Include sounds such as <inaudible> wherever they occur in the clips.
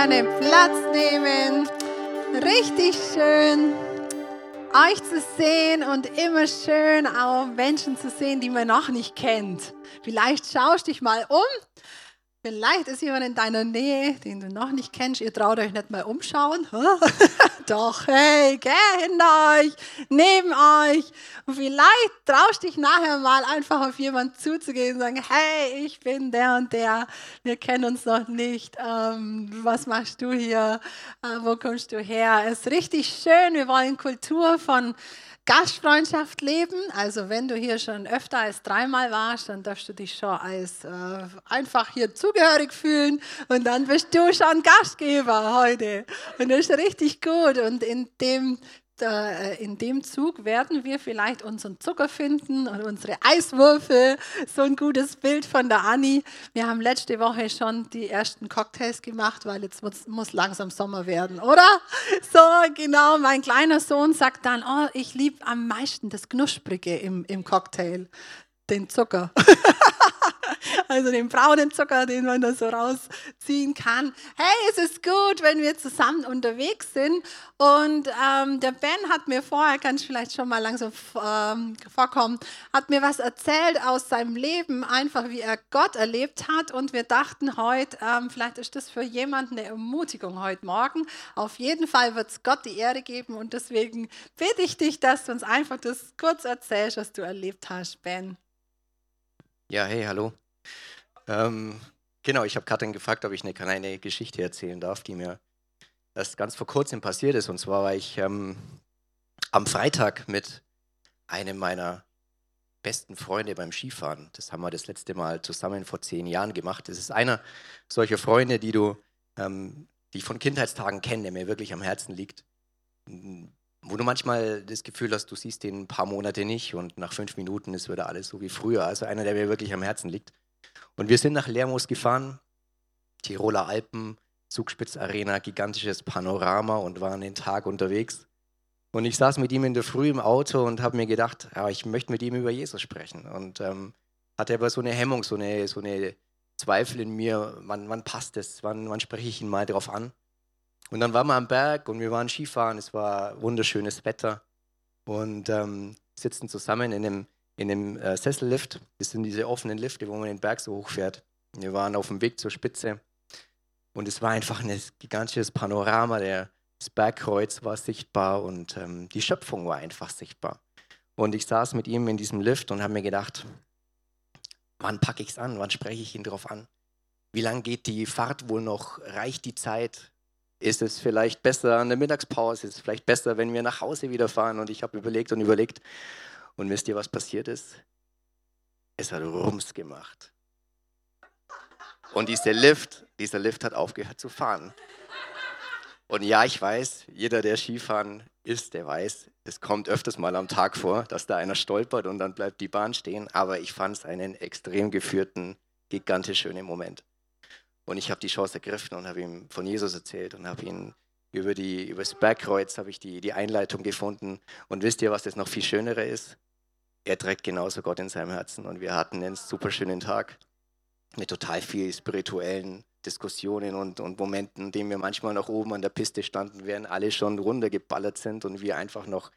gerne Platz nehmen. Richtig schön, euch zu sehen und immer schön auch Menschen zu sehen, die man noch nicht kennt. Vielleicht schaust dich mal um Vielleicht ist jemand in deiner Nähe, den du noch nicht kennst. Ihr traut euch nicht mal umschauen. <laughs> Doch, hey, geh hinter euch, neben euch. Und vielleicht traust dich nachher mal einfach auf jemanden zuzugehen und sagen, hey, ich bin der und der. Wir kennen uns noch nicht. Ähm, was machst du hier? Äh, wo kommst du her? Es ist richtig schön. Wir wollen Kultur von Gastfreundschaft leben. Also wenn du hier schon öfter als dreimal warst, dann darfst du dich schon als äh, einfach hier zugehörig fühlen und dann bist du schon Gastgeber heute. Und das ist richtig gut. Und in dem in dem Zug werden wir vielleicht unseren Zucker finden und unsere Eiswürfel. So ein gutes Bild von der Anni. Wir haben letzte Woche schon die ersten Cocktails gemacht, weil jetzt muss, muss langsam Sommer werden, oder? So, genau. Mein kleiner Sohn sagt dann, oh, ich liebe am meisten das Knusprige im, im Cocktail, den Zucker. <laughs> also den braunen Zucker, den man da so rausziehen kann. Hey, es ist gut, wenn wir zusammen unterwegs sind. Und ähm, der Ben hat mir vorher, kann ich vielleicht schon mal langsam ähm, vorkommen, hat mir was erzählt aus seinem Leben, einfach wie er Gott erlebt hat. Und wir dachten heute, ähm, vielleicht ist das für jemanden eine Ermutigung heute Morgen. Auf jeden Fall wird es Gott die Ehre geben. Und deswegen bitte ich dich, dass du uns einfach das kurz erzählst, was du erlebt hast, Ben. Ja, hey, hallo. Ähm, genau, ich habe Katrin gefragt, ob ich eine kleine Geschichte erzählen darf, die mir erst ganz vor kurzem passiert ist. Und zwar war ich ähm, am Freitag mit einem meiner besten Freunde beim Skifahren. Das haben wir das letzte Mal zusammen vor zehn Jahren gemacht. Das ist einer solcher Freunde, die du, ähm, die ich von Kindheitstagen kenne, der mir wirklich am Herzen liegt. Wo du manchmal das Gefühl hast, du siehst den ein paar Monate nicht und nach fünf Minuten ist wieder alles so wie früher. Also einer, der mir wirklich am Herzen liegt. Und wir sind nach Lermoos gefahren, Tiroler Alpen, Zugspitzarena, gigantisches Panorama und waren den Tag unterwegs. Und ich saß mit ihm in der Früh im Auto und habe mir gedacht, ja, ich möchte mit ihm über Jesus sprechen. Und ähm, hatte aber so eine Hemmung, so eine, so eine Zweifel in mir, wann, wann passt es, wann, wann spreche ich ihn mal drauf an. Und dann waren wir am Berg und wir waren Skifahren, es war wunderschönes Wetter und ähm, sitzen zusammen in einem in einem äh, Sessellift. Das sind diese offenen Lifte, wo man den Berg so hochfährt. Wir waren auf dem Weg zur Spitze und es war einfach ein gigantisches Panorama. Der, das Bergkreuz war sichtbar und ähm, die Schöpfung war einfach sichtbar. Und ich saß mit ihm in diesem Lift und habe mir gedacht, wann packe ich es an? Wann spreche ich ihn darauf an? Wie lange geht die Fahrt wohl noch? Reicht die Zeit? Ist es vielleicht besser an der Mittagspause? Ist es vielleicht besser, wenn wir nach Hause wieder fahren? Und ich habe überlegt und überlegt und wisst ihr, was passiert ist? Es hat Rums gemacht. Und dieser Lift, dieser Lift hat aufgehört zu fahren. Und ja, ich weiß, jeder, der Skifahren ist, der weiß, es kommt öfters mal am Tag vor, dass da einer stolpert und dann bleibt die Bahn stehen. Aber ich fand es einen extrem geführten, gigantisch schönen Moment. Und ich habe die Chance ergriffen und habe ihm von Jesus erzählt und habe ihn über, die, über das Bergkreuz ich die, die Einleitung gefunden. Und wisst ihr, was das noch viel Schönere ist? Er trägt genauso Gott in seinem Herzen. Und wir hatten einen super schönen Tag mit total viel spirituellen Diskussionen und, und Momenten, in denen wir manchmal noch oben an der Piste standen, während alle schon runtergeballert sind und wir einfach noch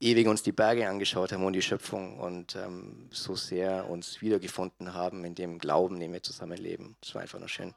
ewig uns die Berge angeschaut haben und die Schöpfung und ähm, so sehr uns wiedergefunden haben in dem Glauben, den wir zusammenleben. Das war einfach nur schön.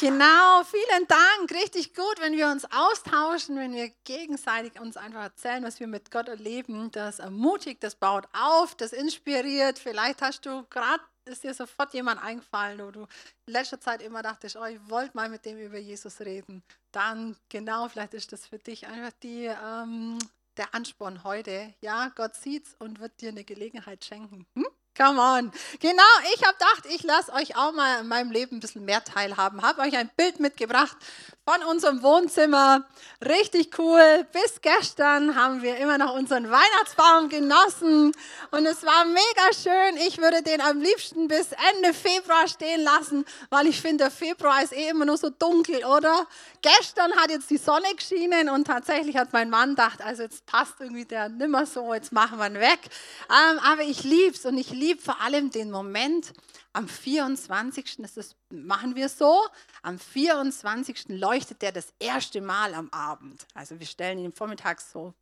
Genau, vielen Dank. Richtig gut, wenn wir uns austauschen, wenn wir gegenseitig uns einfach erzählen, was wir mit Gott erleben. Das ermutigt, das baut auf, das inspiriert. Vielleicht hast du gerade, ist dir sofort jemand eingefallen, wo du in letzter Zeit immer dachtest, oh, ich wollte mal mit dem über Jesus reden. Dann, genau, vielleicht ist das für dich einfach die, ähm, der Ansporn heute. Ja, Gott sieht's und wird dir eine Gelegenheit schenken. Hm? Come on. Genau, ich habe gedacht, ich lasse euch auch mal in meinem Leben ein bisschen mehr teilhaben. Habe euch ein Bild mitgebracht von unserem Wohnzimmer. Richtig cool. Bis gestern haben wir immer noch unseren Weihnachtsbaum genossen und es war mega schön. Ich würde den am liebsten bis Ende Februar stehen lassen, weil ich finde, der Februar ist eh immer nur so dunkel, oder? Gestern hat jetzt die Sonne geschienen und tatsächlich hat mein Mann gedacht, also jetzt passt irgendwie der nimmer so, jetzt machen wir ihn weg. Ähm, aber ich lieb's und ich liebe liebe vor allem den Moment, am 24. Ist das, machen wir so, am 24. leuchtet der das erste Mal am Abend. Also wir stellen ihn vormittags so,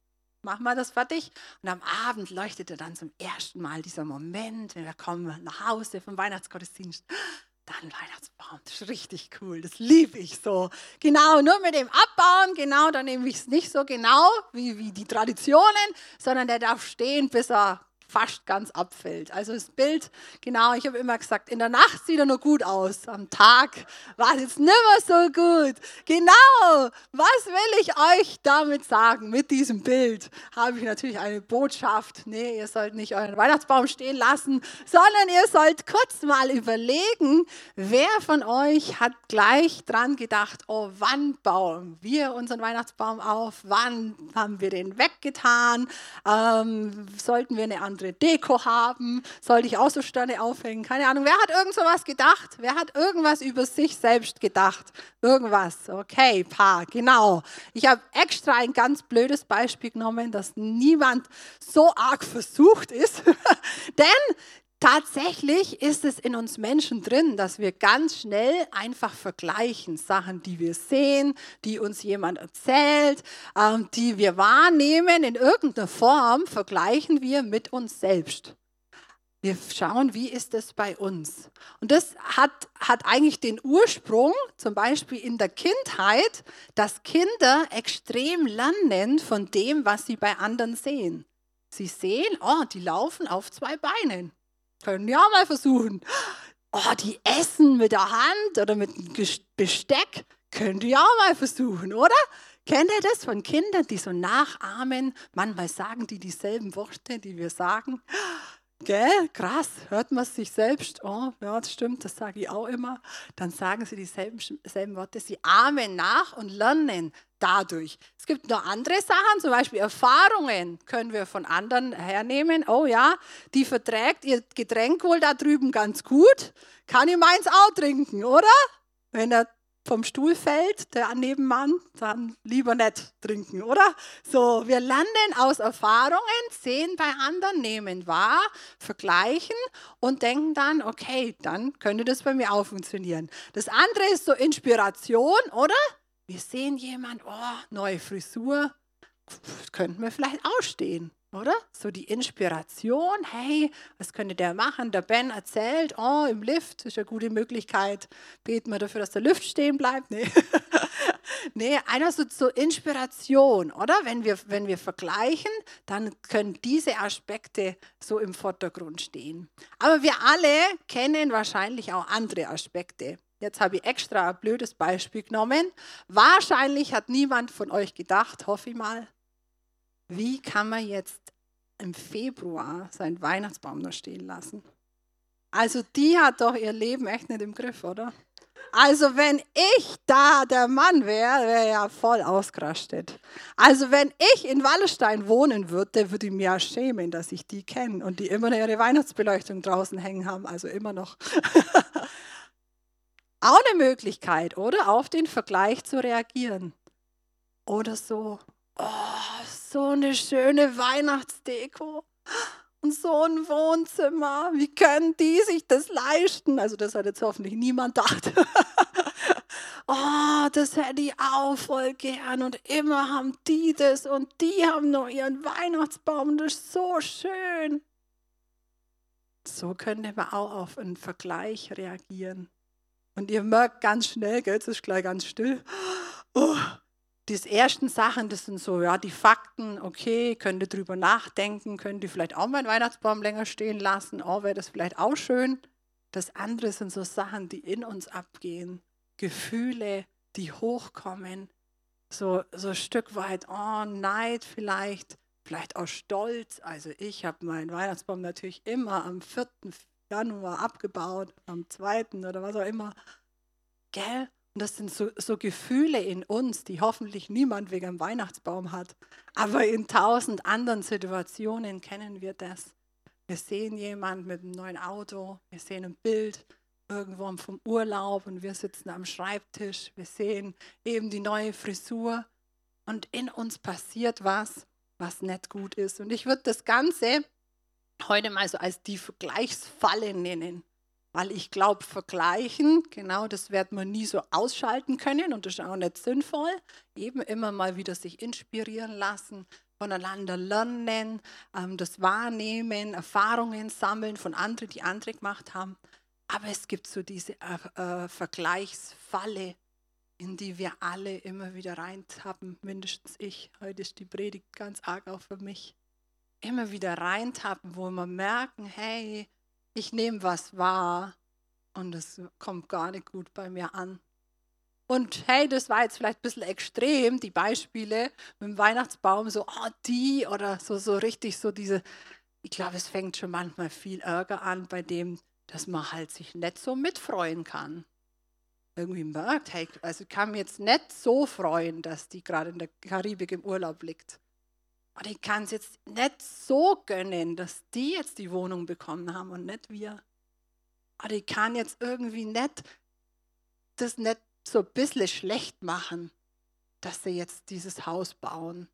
machen wir das fertig und am Abend leuchtet er dann zum ersten Mal dieser Moment, wenn wir kommen nach Hause vom Weihnachtsgottesdienst dann Weihnachtsbaum, das ist richtig cool, das liebe ich so. Genau, nur mit dem Abbauen, genau, dann nehme ich es nicht so genau wie, wie die Traditionen, sondern der darf stehen, bis er fast ganz abfällt. Also das Bild, genau, ich habe immer gesagt, in der Nacht sieht er nur gut aus, am Tag war es jetzt nicht mehr so gut. Genau, was will ich euch damit sagen? Mit diesem Bild habe ich natürlich eine Botschaft. Nee, ihr sollt nicht euren Weihnachtsbaum stehen lassen, sondern ihr sollt kurz mal überlegen, wer von euch hat gleich dran gedacht, oh, wann bauen wir unseren Weihnachtsbaum auf? Wann haben wir den weggetan? Ähm, sollten wir eine andere andere Deko haben? Sollte ich auch so Sterne aufhängen? Keine Ahnung. Wer hat irgend so gedacht? Wer hat irgendwas über sich selbst gedacht? Irgendwas. Okay, paar, genau. Ich habe extra ein ganz blödes Beispiel genommen, dass niemand so arg versucht ist. <laughs> Denn Tatsächlich ist es in uns Menschen drin, dass wir ganz schnell einfach vergleichen. Sachen, die wir sehen, die uns jemand erzählt, ähm, die wir wahrnehmen in irgendeiner Form, vergleichen wir mit uns selbst. Wir schauen, wie ist es bei uns. Und das hat, hat eigentlich den Ursprung, zum Beispiel in der Kindheit, dass Kinder extrem lernen von dem, was sie bei anderen sehen. Sie sehen, oh, die laufen auf zwei Beinen. Können ja mal versuchen. Oh, die essen mit der Hand oder mit dem Besteck. Könnt ihr auch mal versuchen, oder? Kennt ihr das von Kindern, die so nachahmen? Manchmal sagen die dieselben Worte, die wir sagen. Gell, krass, hört man sich selbst, oh, ja, das stimmt, das sage ich auch immer. Dann sagen sie dieselben selben Worte, sie ahmen nach und lernen dadurch. Es gibt noch andere Sachen, zum Beispiel Erfahrungen können wir von anderen hernehmen. Oh ja, die verträgt ihr Getränk wohl da drüben ganz gut, kann ich meins auch trinken, oder? Wenn er vom Stuhl fällt, der Nebenmann, dann lieber nicht trinken, oder? So, wir lernen aus Erfahrungen, sehen bei anderen, nehmen wahr, vergleichen und denken dann, okay, dann könnte das bei mir auch funktionieren. Das andere ist so Inspiration, oder? Wir sehen jemand, oh, neue Frisur, könnten wir vielleicht ausstehen oder? So die Inspiration, hey, was könnte der machen? Der Ben erzählt, oh, im Lift ist eine gute Möglichkeit. Beten wir dafür, dass der Lift stehen bleibt? Nee. <laughs> nee, einer so zur Inspiration, oder? Wenn wir, wenn wir vergleichen, dann können diese Aspekte so im Vordergrund stehen. Aber wir alle kennen wahrscheinlich auch andere Aspekte. Jetzt habe ich extra ein blödes Beispiel genommen. Wahrscheinlich hat niemand von euch gedacht, hoffe ich mal, wie kann man jetzt im Februar seinen Weihnachtsbaum noch stehen lassen? Also die hat doch ihr Leben echt nicht im Griff, oder? Also wenn ich da der Mann wäre, wäre ja voll ausgerastet. Also wenn ich in Wallerstein wohnen würde, würde ich mir ja schämen, dass ich die kenne und die immer noch ihre Weihnachtsbeleuchtung draußen hängen haben, also immer noch. <laughs> Auch eine Möglichkeit, oder? Auf den Vergleich zu reagieren. Oder so, so eine schöne Weihnachtsdeko und so ein Wohnzimmer. Wie können die sich das leisten? Also das hat jetzt hoffentlich niemand gedacht. <laughs> oh, das hätte ich auch voll gern und immer haben die das und die haben noch ihren Weihnachtsbaum. Das ist so schön. So könnte man auch auf einen Vergleich reagieren. Und ihr merkt ganz schnell, gell, es ist gleich ganz still. Oh, die ersten Sachen, das sind so, ja, die Fakten, okay, könnt ihr drüber nachdenken, könnt ihr vielleicht auch meinen Weihnachtsbaum länger stehen lassen, oh, wäre das vielleicht auch schön. Das andere sind so Sachen, die in uns abgehen, Gefühle, die hochkommen, so, so ein Stück weit, oh, Neid vielleicht, vielleicht auch Stolz. Also ich habe meinen Weihnachtsbaum natürlich immer am 4. Januar abgebaut, am 2. oder was auch immer. Gell? Und das sind so, so, Gefühle in uns, die hoffentlich niemand wegen einem Weihnachtsbaum hat. Aber in tausend anderen Situationen kennen wir das. Wir sehen jemanden mit einem neuen Auto, wir sehen ein Bild irgendwo vom Urlaub und wir sitzen am Schreibtisch. Wir sehen eben die neue Frisur und in uns passiert was, was nicht gut ist. Und ich würde das Ganze heute mal so als die Vergleichsfalle nennen. Weil ich glaube, vergleichen, genau das wird man nie so ausschalten können und das ist auch nicht sinnvoll. Eben immer mal wieder sich inspirieren lassen, voneinander lernen, ähm, das Wahrnehmen, Erfahrungen sammeln von anderen, die andere gemacht haben. Aber es gibt so diese äh, äh, Vergleichsfalle, in die wir alle immer wieder reintappen, mindestens ich. Heute ist die Predigt ganz arg auch für mich. Immer wieder reintappen, wo wir merken, hey, ich nehme was wahr und es kommt gar nicht gut bei mir an. Und hey, das war jetzt vielleicht ein bisschen extrem, die Beispiele mit dem Weihnachtsbaum, so, oh, die oder so, so richtig so diese, ich glaube, es fängt schon manchmal viel Ärger an bei dem, dass man halt sich nicht so mitfreuen kann. Irgendwie merkt, hey, also ich kann mich jetzt nicht so freuen, dass die gerade in der Karibik im Urlaub liegt. Und ich kann es jetzt nicht so gönnen, dass die jetzt die Wohnung bekommen haben und nicht wir. Aber ich kann jetzt irgendwie nicht das nicht so ein bisschen schlecht machen, dass sie jetzt dieses Haus bauen.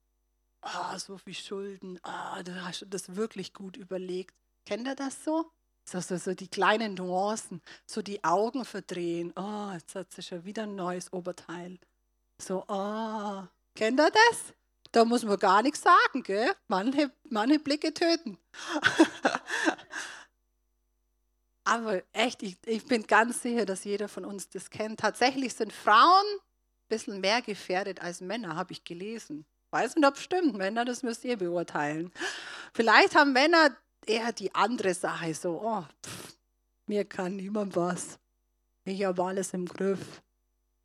Oh, so viel Schulden. Oh, du hast das wirklich gut überlegt. Kennt ihr das so? So, so, so die kleinen Nuancen, so die Augen verdrehen. Oh, jetzt hat sie schon wieder ein neues Oberteil. So, oh, kennt ihr das? Da muss man gar nichts sagen, gell? Manche, manche Blicke töten. <laughs> Aber echt, ich, ich bin ganz sicher, dass jeder von uns das kennt. Tatsächlich sind Frauen ein bisschen mehr gefährdet als Männer, habe ich gelesen. Weiß nicht, ob es stimmt. Männer, das müsst ihr beurteilen. Vielleicht haben Männer eher die andere Sache, so, oh, pff, mir kann niemand was. Ich habe alles im Griff.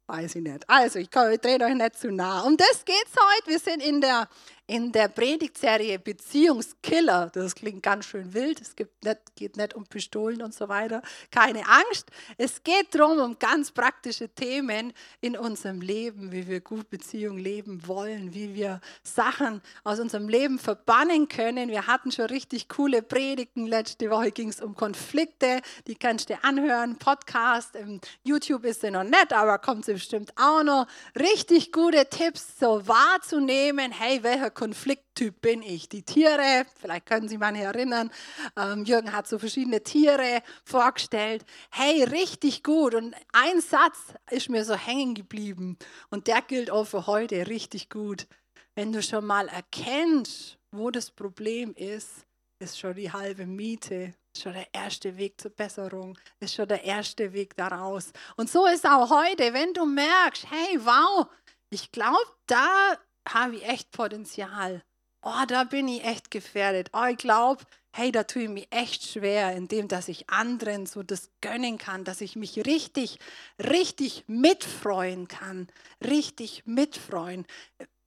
Weiß ich nicht. Also, ich, ich drehe euch nicht zu nah. Um das geht es heute. Wir sind in der in der Predigtserie Beziehungskiller. Das klingt ganz schön wild. Es nicht, geht nicht um Pistolen und so weiter. Keine Angst. Es geht darum, um ganz praktische Themen in unserem Leben, wie wir gut Beziehung leben wollen, wie wir Sachen aus unserem Leben verbannen können. Wir hatten schon richtig coole Predigten. Letzte Woche ging es um Konflikte. Die kannst du anhören. Podcast, im YouTube ist sie noch nicht, aber kommt sie bestimmt auch noch. Richtig gute Tipps, so wahrzunehmen. Hey, welcher Konflikttyp bin ich? Die Tiere, vielleicht können Sie sich erinnern, ähm, Jürgen hat so verschiedene Tiere vorgestellt. Hey, richtig gut. Und ein Satz ist mir so hängen geblieben und der gilt auch für heute richtig gut. Wenn du schon mal erkennst, wo das Problem ist, ist schon die halbe Miete, schon der erste Weg zur Besserung, ist schon der erste Weg daraus. Und so ist auch heute, wenn du merkst, hey, wow, ich glaube, da habe ich echt Potenzial. Oh, da bin ich echt gefährdet. Oh, ich glaube, hey, da tue ich mich echt schwer, indem dass ich anderen so das gönnen kann, dass ich mich richtig, richtig mitfreuen kann. Richtig mitfreuen.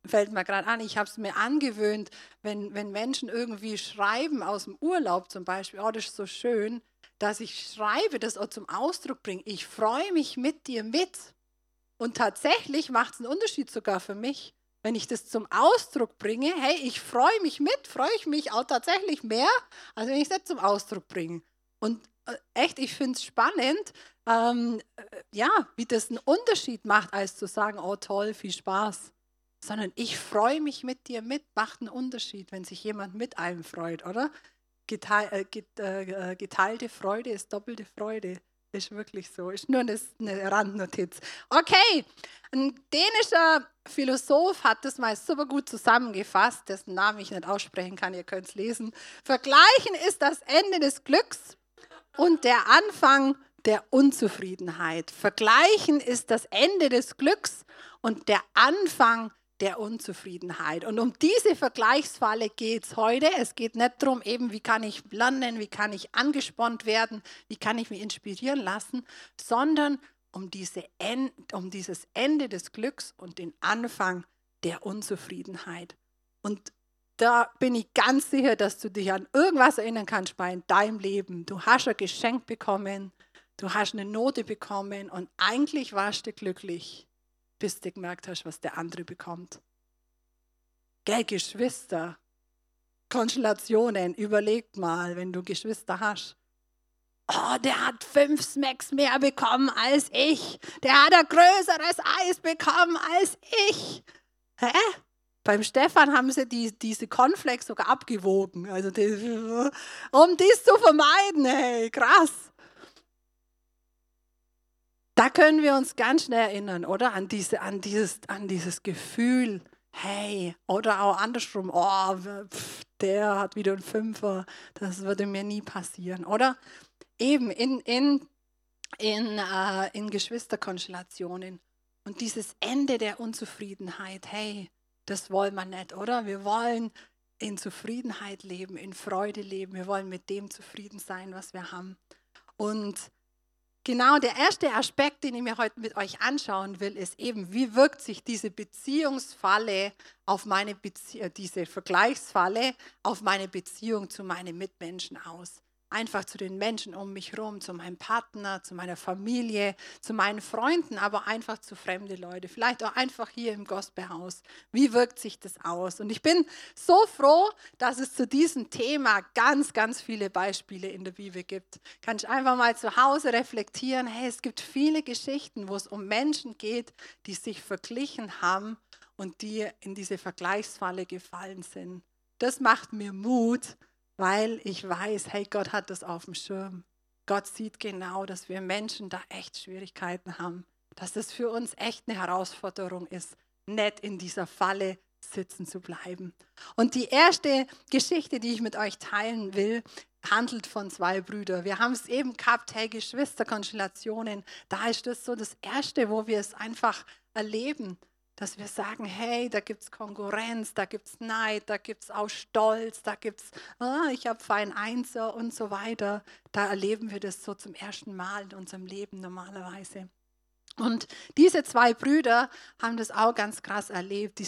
Fällt mir gerade an, ich habe es mir angewöhnt, wenn, wenn Menschen irgendwie schreiben aus dem Urlaub zum Beispiel, oh, das ist so schön, dass ich schreibe, das auch zum Ausdruck bringe. Ich freue mich mit dir mit. Und tatsächlich macht es einen Unterschied sogar für mich wenn ich das zum Ausdruck bringe, hey, ich freue mich mit, freue ich mich auch tatsächlich mehr, als wenn ich nicht zum Ausdruck bringe. Und äh, echt, ich finde es spannend, ähm, äh, ja, wie das einen Unterschied macht, als zu sagen, oh toll, viel Spaß. Sondern ich freue mich mit dir mit, macht einen Unterschied, wenn sich jemand mit einem freut, oder? Geteil, äh, äh, geteilte Freude ist doppelte Freude. Ist wirklich so. Ist nur eine, Randnotiz. Okay, ein dänischer Philosoph hat das mal super gut zusammengefasst, dessen Namen ich nicht aussprechen kann, ihr könnt es lesen. Vergleichen ist das Ende des Glücks und der Anfang der Unzufriedenheit. Vergleichen ist das Ende des Glücks und der Anfang der Unzufriedenheit. Und um diese Vergleichsfalle geht es heute. Es geht nicht darum, eben, wie kann ich lernen, wie kann ich angespornt werden, wie kann ich mich inspirieren lassen, sondern um, diese End, um dieses Ende des Glücks und den Anfang der Unzufriedenheit. Und da bin ich ganz sicher, dass du dich an irgendwas erinnern kannst bei deinem Leben. Du hast ein Geschenk bekommen, du hast eine Note bekommen und eigentlich warst du glücklich bis du gemerkt hast, was der andere bekommt. Gell, Geschwister, Konstellationen, überlegt mal, wenn du Geschwister hast. Oh, der hat fünf Smacks mehr bekommen als ich. Der hat ein größeres Eis bekommen als ich. Hä? Beim Stefan haben sie die, diese Cornflakes sogar abgewogen, also die, um dies zu vermeiden. Hey, krass. Da können wir uns ganz schnell erinnern, oder? An, diese, an, dieses, an dieses Gefühl, hey, oder auch andersrum, oh, pff, der hat wieder einen Fünfer, das würde mir nie passieren, oder? Eben in, in, in, äh, in Geschwisterkonstellationen. Und dieses Ende der Unzufriedenheit, hey, das wollen wir nicht, oder? Wir wollen in Zufriedenheit leben, in Freude leben. Wir wollen mit dem zufrieden sein, was wir haben. Und genau der erste Aspekt, den ich mir heute mit euch anschauen will, ist eben, wie wirkt sich diese Beziehungsfalle auf meine Bezie äh, diese Vergleichsfalle auf meine Beziehung zu meinen Mitmenschen aus einfach zu den Menschen um mich herum, zu meinem Partner, zu meiner Familie, zu meinen Freunden, aber einfach zu fremden Leuten, vielleicht auch einfach hier im Gospelhaus. Wie wirkt sich das aus? Und ich bin so froh, dass es zu diesem Thema ganz, ganz viele Beispiele in der Bibel gibt. Kann ich einfach mal zu Hause reflektieren, hey, es gibt viele Geschichten, wo es um Menschen geht, die sich verglichen haben und die in diese Vergleichsfalle gefallen sind. Das macht mir Mut, weil ich weiß, hey, Gott hat das auf dem Schirm. Gott sieht genau, dass wir Menschen da echt Schwierigkeiten haben, dass es für uns echt eine Herausforderung ist, nicht in dieser Falle sitzen zu bleiben. Und die erste Geschichte, die ich mit euch teilen will, handelt von zwei Brüdern. Wir haben es eben gehabt, hey, Geschwisterkonstellationen. Da ist das so das Erste, wo wir es einfach erleben, dass wir sagen, hey, da gibt es Konkurrenz, da gibt es Neid, da gibt es auch Stolz, da gibt es, ah, ich habe fein Einser und so weiter. Da erleben wir das so zum ersten Mal in unserem Leben normalerweise. Und diese zwei Brüder haben das auch ganz krass erlebt. Die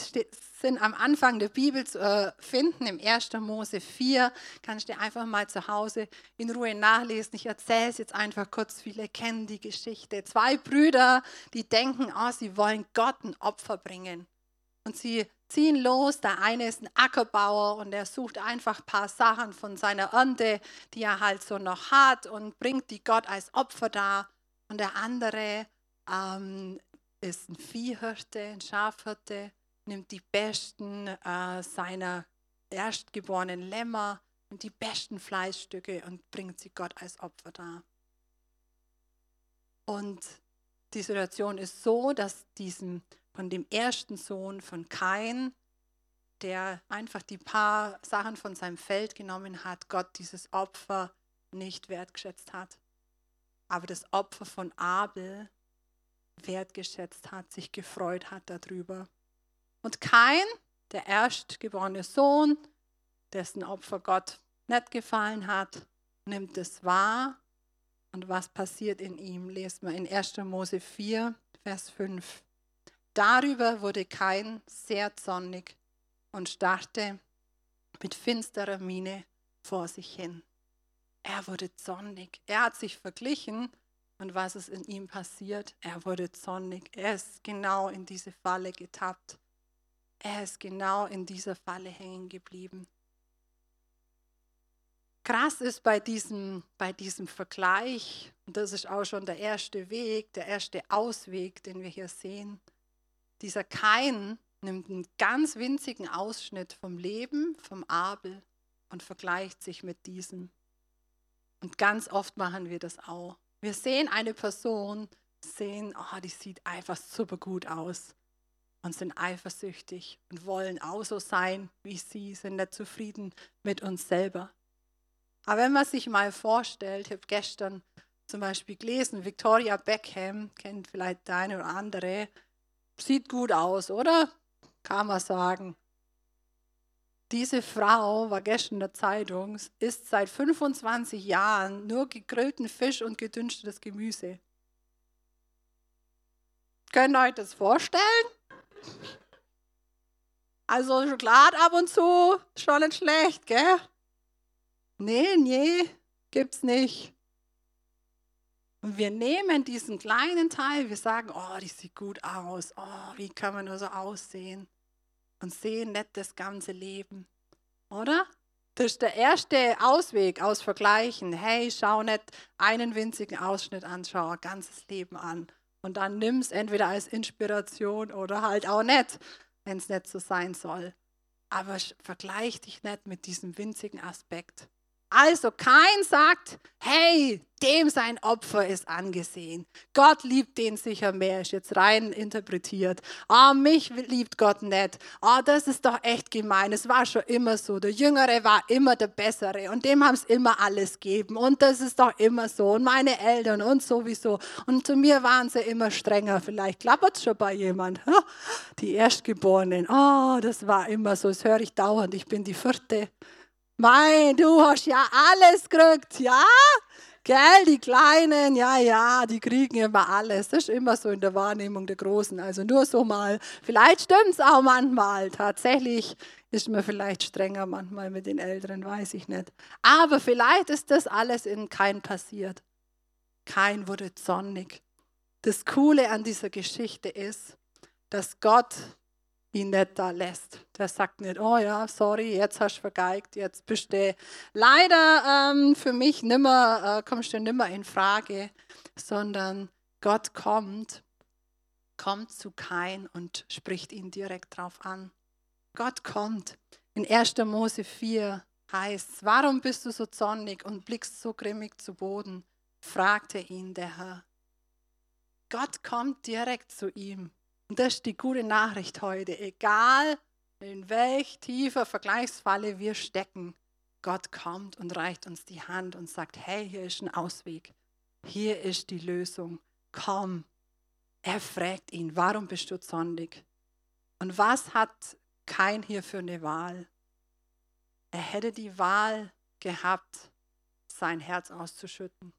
sind am Anfang der Bibel zu äh, finden, im 1. Mose 4. Kannst du einfach mal zu Hause in Ruhe nachlesen. Ich erzähle es jetzt einfach kurz. Viele kennen die Geschichte. Zwei Brüder, die denken, oh, sie wollen Gott ein Opfer bringen. Und sie ziehen los. Der eine ist ein Ackerbauer und er sucht einfach ein paar Sachen von seiner Ernte, die er halt so noch hat und bringt die Gott als Opfer dar. Und der andere ähm, ist ein Viehhirte, ein Schafhirte, nimmt die besten äh, seiner erstgeborenen Lämmer und die besten Fleischstücke und bringt sie Gott als Opfer dar. Und die Situation ist so, dass diesem, von dem ersten Sohn von Kain, der einfach die paar Sachen von seinem Feld genommen hat, Gott dieses Opfer nicht wertgeschätzt hat. Aber das Opfer von Abel wertgeschätzt hat, sich gefreut hat darüber. Und kein, der erstgeborene Sohn, dessen Opfer Gott nicht gefallen hat, nimmt es wahr. Und was passiert in ihm? Lesen wir in 1. Mose 4, Vers 5. Darüber wurde Kain sehr zornig und starrte mit finsterer Miene vor sich hin. Er wurde zornig. Er hat sich verglichen und was ist in ihm passiert? Er wurde zornig. Er ist genau in diese Falle getappt. Er ist genau in dieser Falle hängen geblieben. Krass ist bei diesem, bei diesem Vergleich, und das ist auch schon der erste Weg, der erste Ausweg, den wir hier sehen. Dieser Kain nimmt einen ganz winzigen Ausschnitt vom Leben, vom Abel und vergleicht sich mit diesem. Und ganz oft machen wir das auch. Wir sehen eine Person, sehen, oh, die sieht einfach super gut aus und sind eifersüchtig und wollen auch so sein wie sie, sind nicht zufrieden mit uns selber. Aber wenn man sich mal vorstellt, ich habe gestern zum Beispiel gelesen, Victoria Beckham, kennt vielleicht der eine oder andere, sieht gut aus, oder? Kann man sagen. Diese Frau war gestern in der Zeitung, isst seit 25 Jahren nur gegrillten Fisch und gedünstetes Gemüse. Könnt ihr euch das vorstellen? Also Schokolade ab und zu, schon nicht schlecht, gell? Nee, nee, gibt's nicht. Und wir nehmen diesen kleinen Teil, wir sagen, oh, die sieht gut aus, oh, wie kann man nur so aussehen? Und sehen nicht das ganze Leben. Oder? Das ist der erste Ausweg aus Vergleichen. Hey, schau nicht einen winzigen Ausschnitt an, schau ein ganzes Leben an. Und dann nimm es entweder als Inspiration oder halt auch nicht. wenn es nicht so sein soll. Aber vergleich dich nicht mit diesem winzigen Aspekt. Also kein sagt, hey, dem sein Opfer ist angesehen. Gott liebt den sicher mehr, ist jetzt rein interpretiert. Ah, oh, mich liebt Gott nicht. Ah, oh, das ist doch echt gemein. Es war schon immer so. Der Jüngere war immer der Bessere und dem haben es immer alles gegeben. Und das ist doch immer so. Und meine Eltern und sowieso. Und zu mir waren sie immer strenger. Vielleicht klappert es schon bei jemand. Die Erstgeborenen. Oh, das war immer so. Das höre ich dauernd. Ich bin die vierte. Mein, du hast ja alles gekriegt, ja? Gell, die Kleinen, ja, ja, die kriegen immer alles. Das ist immer so in der Wahrnehmung der Großen. Also nur so mal. Vielleicht stimmt es auch manchmal. Tatsächlich ist man vielleicht strenger manchmal mit den Älteren, weiß ich nicht. Aber vielleicht ist das alles in Kein passiert. Kein wurde zornig. Das Coole an dieser Geschichte ist, dass Gott ihn nicht da lässt. Der sagt nicht, oh ja, sorry, jetzt hast du vergeigt, jetzt bist du leider ähm, für mich nimmer, äh, kommst du nimmer in Frage, sondern Gott kommt, kommt zu Kain und spricht ihn direkt drauf an. Gott kommt. In 1. Mose 4 heißt warum bist du so zornig und blickst so grimmig zu Boden? fragte ihn der Herr. Gott kommt direkt zu ihm und das ist die gute Nachricht heute. Egal in welch tiefer Vergleichsfalle wir stecken, Gott kommt und reicht uns die Hand und sagt, hey, hier ist ein Ausweg. Hier ist die Lösung. Komm. Er fragt ihn, warum bist du zornig? Und was hat kein hier für eine Wahl? Er hätte die Wahl gehabt, sein Herz auszuschütten.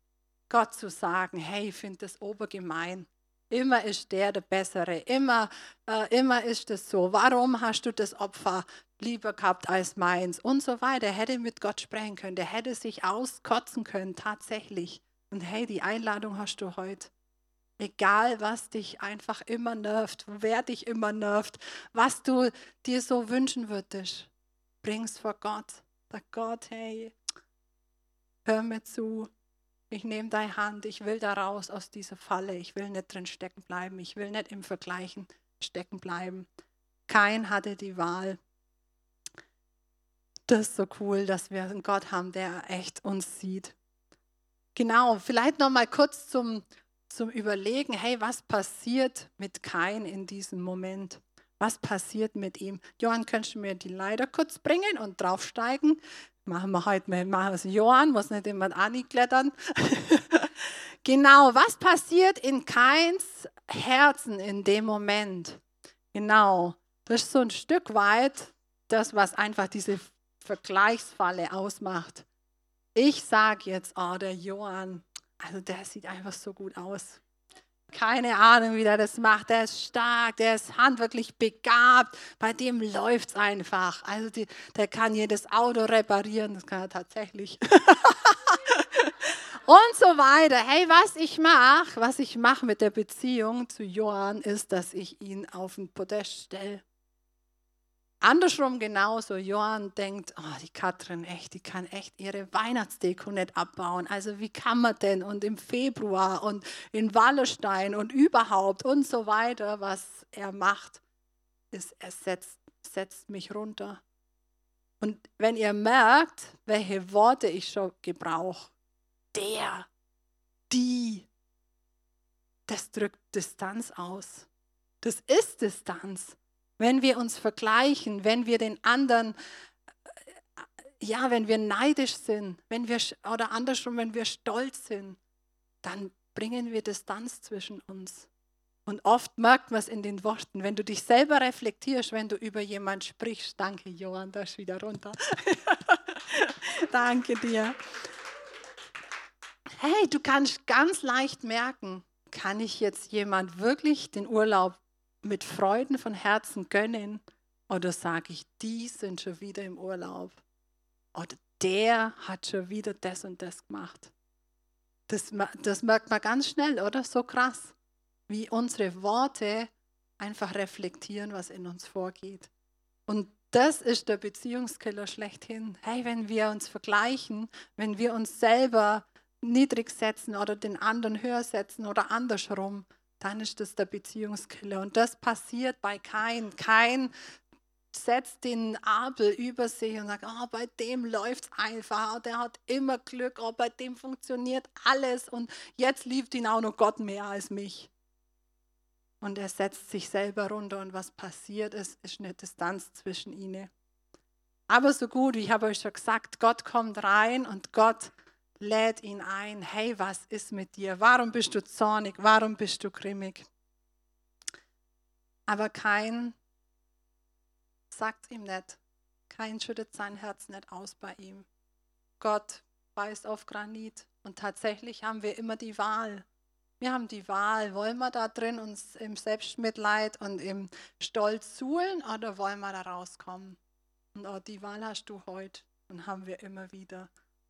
Gott zu sagen, hey, ich finde das obergemein. Immer ist der der Bessere. Immer, äh, immer ist es so. Warum hast du das Opfer lieber gehabt als meins? Und so weiter. Er hätte mit Gott sprechen können. Der hätte sich auskotzen können, tatsächlich. Und hey, die Einladung hast du heute. Egal, was dich einfach immer nervt, wer dich immer nervt, was du dir so wünschen würdest, bring's vor Gott. Sag Gott, hey, hör mir zu, ich nehme deine Hand, ich will da raus aus dieser Falle, ich will nicht drin stecken bleiben, ich will nicht im Vergleichen stecken bleiben. Kein hatte die Wahl. Das ist so cool, dass wir einen Gott haben, der echt uns sieht. Genau, vielleicht noch mal kurz zum, zum Überlegen, hey, was passiert mit Kain in diesem Moment? Was passiert mit ihm? Johann, könntest du mir die Leiter kurz bringen und draufsteigen? Machen wir heute mit wir Johann, muss nicht immer anklettern. <laughs> genau, was passiert in Keins Herzen in dem Moment? Genau, das ist so ein Stück weit das, was einfach diese Vergleichsfalle ausmacht. Ich sage jetzt, oh, der Johann, also der sieht einfach so gut aus. Keine Ahnung, wie der das macht. Der ist stark, der ist handwerklich begabt. Bei dem läuft es einfach. Also die, der kann jedes Auto reparieren. Das kann er tatsächlich. <laughs> Und so weiter. Hey, was ich mache, was ich mache mit der Beziehung zu Johann, ist, dass ich ihn auf den Podest stelle. Andersrum genauso. Johann denkt, oh, die Katrin, echt, die kann echt ihre Weihnachtsdeko nicht abbauen. Also wie kann man denn? Und im Februar und in Wallerstein und überhaupt und so weiter, was er macht, ist, er setzt, setzt mich runter. Und wenn ihr merkt, welche Worte ich schon gebrauche, der, die, das drückt Distanz aus. Das ist Distanz wenn wir uns vergleichen, wenn wir den anderen, äh, ja, wenn wir neidisch sind, wenn wir, oder andersrum, wenn wir stolz sind, dann bringen wir Distanz zwischen uns. Und oft merkt man es in den Worten, wenn du dich selber reflektierst, wenn du über jemanden sprichst. Danke, Johann, da ist wieder runter. <laughs> Danke dir. Hey, du kannst ganz leicht merken, kann ich jetzt jemand wirklich den Urlaub mit Freuden von Herzen gönnen oder sage ich, die sind schon wieder im Urlaub oder der hat schon wieder das und das gemacht. Das, das merkt man ganz schnell, oder? So krass, wie unsere Worte einfach reflektieren, was in uns vorgeht. Und das ist der Beziehungskiller schlechthin. Hey, wenn wir uns vergleichen, wenn wir uns selber niedrig setzen oder den anderen höher setzen oder andersrum, dann ist das der Beziehungskiller. Und das passiert bei kein. Kein setzt den Abel über sich und sagt, oh, bei dem läuft es einfach, der hat immer Glück, oh, bei dem funktioniert alles und jetzt liebt ihn auch noch Gott mehr als mich. Und er setzt sich selber runter und was passiert ist, ist eine Distanz zwischen ihnen. Aber so gut, wie ich habe euch schon gesagt, Gott kommt rein und Gott lädt ihn ein. Hey, was ist mit dir? Warum bist du zornig? Warum bist du grimmig? Aber kein sagt ihm nicht. Kein schüttet sein Herz nicht aus bei ihm. Gott beißt auf Granit und tatsächlich haben wir immer die Wahl. Wir haben die Wahl, wollen wir da drin uns im Selbstmitleid und im Stolz suhlen oder wollen wir da rauskommen? Und auch die Wahl hast du heute und haben wir immer wieder.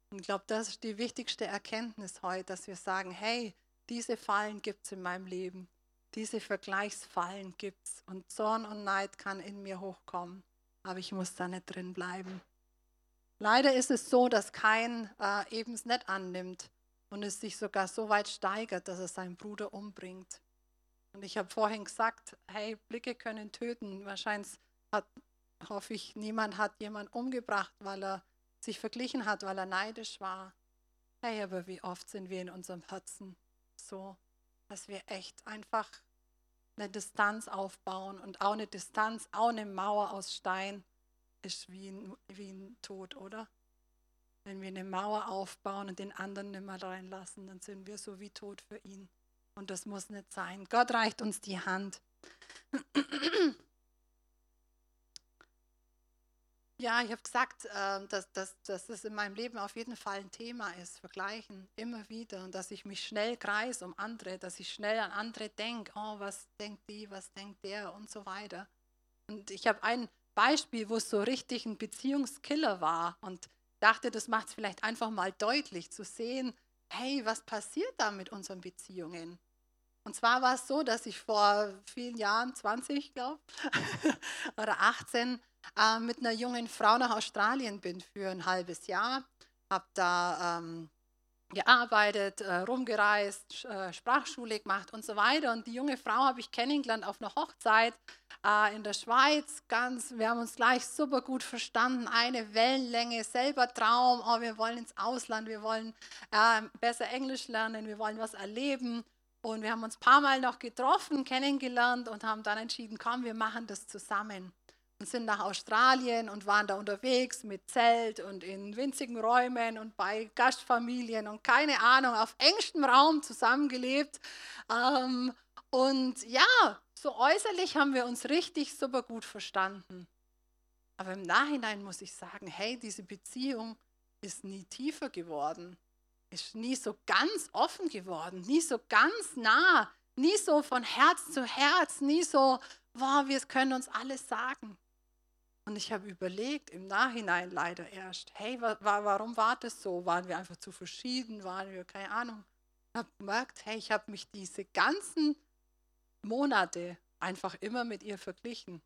Und ich glaube, das ist die wichtigste Erkenntnis heute, dass wir sagen, hey, diese Fallen gibt es in meinem Leben. Diese Vergleichsfallen gibt es. Und Zorn und Neid kann in mir hochkommen. Aber ich muss da nicht drin bleiben. Leider ist es so, dass kein äh, eben es nicht annimmt und es sich sogar so weit steigert, dass er seinen Bruder umbringt. Und ich habe vorhin gesagt, hey, Blicke können töten. Wahrscheinlich hat, hoffe ich, niemand hat jemand umgebracht, weil er sich verglichen hat, weil er neidisch war. Hey, aber wie oft sind wir in unserem Herzen so, dass wir echt einfach eine Distanz aufbauen und auch eine Distanz, auch eine Mauer aus Stein ist wie ein, wie ein Tod, oder? Wenn wir eine Mauer aufbauen und den anderen nicht mehr reinlassen, dann sind wir so wie tot für ihn. Und das muss nicht sein. Gott reicht uns die Hand. <clears throat> Ja, ich habe gesagt, äh, dass, dass, dass das in meinem Leben auf jeden Fall ein Thema ist, vergleichen, immer wieder. Und dass ich mich schnell kreise um andere, dass ich schnell an andere denke, oh, was denkt die, was denkt der und so weiter. Und ich habe ein Beispiel, wo es so richtig ein Beziehungskiller war und dachte, das macht es vielleicht einfach mal deutlich zu sehen, hey, was passiert da mit unseren Beziehungen? Und zwar war es so, dass ich vor vielen Jahren, 20 glaube <laughs> oder 18, äh, mit einer jungen Frau nach Australien bin für ein halbes Jahr. Habe da ähm, gearbeitet, äh, rumgereist, äh, Sprachschule gemacht und so weiter. Und die junge Frau habe ich kennengelernt auf einer Hochzeit äh, in der Schweiz. Ganz, wir haben uns gleich super gut verstanden, eine Wellenlänge, selber Traum. Oh, wir wollen ins Ausland, wir wollen ähm, besser Englisch lernen, wir wollen was erleben. Und wir haben uns ein paar Mal noch getroffen, kennengelernt und haben dann entschieden, komm, wir machen das zusammen und sind nach Australien und waren da unterwegs mit Zelt und in winzigen Räumen und bei Gastfamilien und keine Ahnung, auf engstem Raum zusammengelebt. Ähm, und ja, so äußerlich haben wir uns richtig super gut verstanden. Aber im Nachhinein muss ich sagen, hey, diese Beziehung ist nie tiefer geworden, ist nie so ganz offen geworden, nie so ganz nah, nie so von Herz zu Herz, nie so, wow, wir können uns alles sagen. Und ich habe überlegt, im Nachhinein leider erst, hey, wa warum war das so? Waren wir einfach zu verschieden? Waren wir, keine Ahnung. Ich habe gemerkt, hey, ich habe mich diese ganzen Monate einfach immer mit ihr verglichen.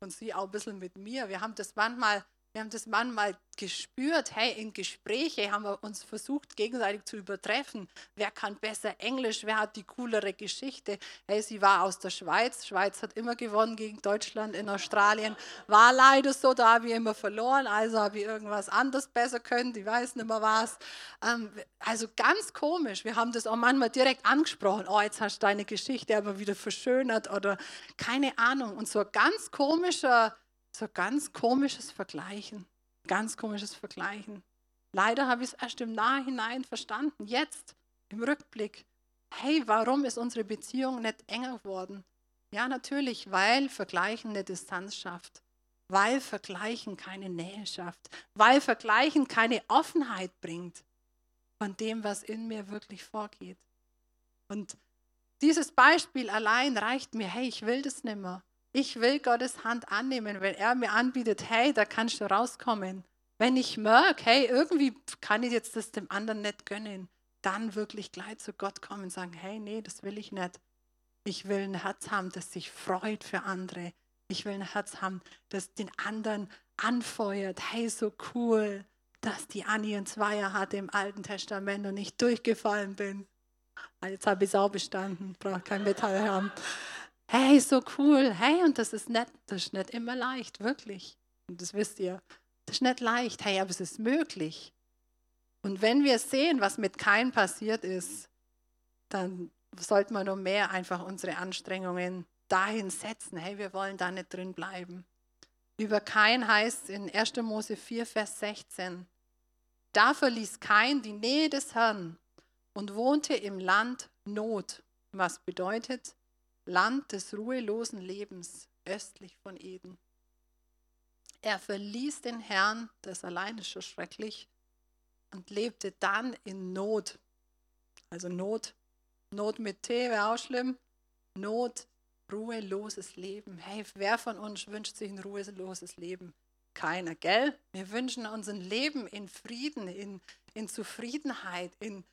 Und sie auch ein bisschen mit mir. Wir haben das manchmal wir haben das manchmal gespürt, hey, in Gespräche haben wir uns versucht, gegenseitig zu übertreffen. Wer kann besser Englisch? Wer hat die coolere Geschichte? Hey, sie war aus der Schweiz. Schweiz hat immer gewonnen gegen Deutschland in Australien. War leider so, da habe ich immer verloren. Also habe ich irgendwas anderes besser können. Ich weiß nicht mehr was. Ähm, also ganz komisch. Wir haben das auch manchmal direkt angesprochen. Oh, jetzt hast du deine Geschichte aber wieder verschönert oder keine Ahnung. Und so ein ganz komischer so ganz komisches Vergleichen. Ganz komisches Vergleichen. Leider habe ich es erst im Nachhinein verstanden, jetzt im Rückblick. Hey, warum ist unsere Beziehung nicht enger geworden? Ja, natürlich, weil Vergleichen eine Distanz schafft, weil Vergleichen keine Nähe schafft, weil Vergleichen keine Offenheit bringt von dem, was in mir wirklich vorgeht. Und dieses Beispiel allein reicht mir, hey, ich will das nicht mehr. Ich will Gottes Hand annehmen, wenn er mir anbietet, hey, da kannst du rauskommen. Wenn ich merke, hey, irgendwie kann ich jetzt das dem anderen nicht gönnen, dann wirklich gleich zu Gott kommen und sagen, hey, nee, das will ich nicht. Ich will ein Herz haben, das sich freut für andere. Ich will ein Herz haben, das den anderen anfeuert. Hey, so cool, dass die Annie einen Zweier hatte im Alten Testament und ich durchgefallen bin. Jetzt habe ich es auch bestanden, brauche kein Metall haben. Hey, so cool. Hey, und das ist nicht, das ist nicht immer leicht, wirklich. Und das wisst ihr. Das ist nicht leicht. Hey, aber es ist möglich. Und wenn wir sehen, was mit Kain passiert ist, dann sollten wir noch mehr einfach unsere Anstrengungen dahin setzen. Hey, wir wollen da nicht drin bleiben. Über Kain heißt in 1. Mose 4, Vers 16, da verließ Kain die Nähe des Herrn und wohnte im Land Not, was bedeutet Land des ruhelosen Lebens östlich von Eden. Er verließ den Herrn, das allein ist schon schrecklich, und lebte dann in Not. Also Not, Not mit T wäre auch schlimm. Not, ruheloses Leben. Hey, wer von uns wünscht sich ein ruheloses Leben? Keiner, gell? Wir wünschen uns ein Leben in Frieden, in, in Zufriedenheit, in,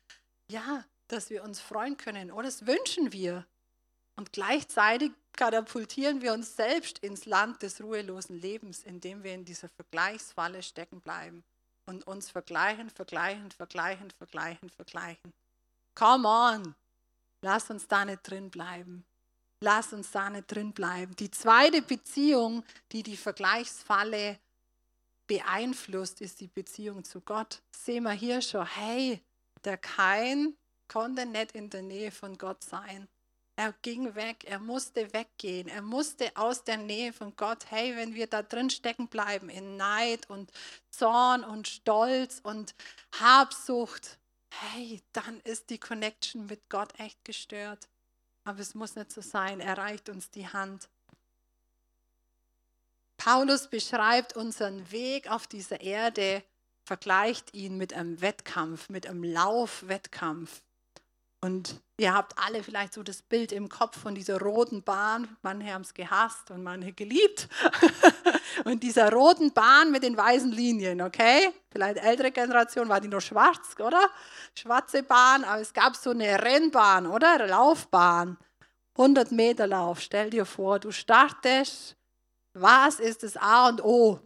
ja, dass wir uns freuen können. Oh, das wünschen wir. Und gleichzeitig katapultieren wir uns selbst ins Land des ruhelosen Lebens, indem wir in dieser Vergleichsfalle stecken bleiben und uns vergleichen, vergleichen, vergleichen, vergleichen, vergleichen. Come on, lass uns da nicht drin bleiben. Lass uns da nicht drin bleiben. Die zweite Beziehung, die die Vergleichsfalle beeinflusst, ist die Beziehung zu Gott. Sehen wir hier schon, hey, der Kain konnte nicht in der Nähe von Gott sein. Er ging weg, er musste weggehen, er musste aus der Nähe von Gott. Hey, wenn wir da drin stecken bleiben in Neid und Zorn und Stolz und Habsucht, hey, dann ist die Connection mit Gott echt gestört. Aber es muss nicht so sein, er reicht uns die Hand. Paulus beschreibt unseren Weg auf dieser Erde, vergleicht ihn mit einem Wettkampf, mit einem Laufwettkampf. Und ihr habt alle vielleicht so das Bild im Kopf von dieser roten Bahn. Manche haben es gehasst und manche geliebt. <laughs> und dieser roten Bahn mit den weißen Linien, okay? Vielleicht ältere Generation war die nur schwarz, oder? Schwarze Bahn, aber es gab so eine Rennbahn, oder? Laufbahn. 100 Meter Lauf. Stell dir vor, du startest. Was ist das A und O?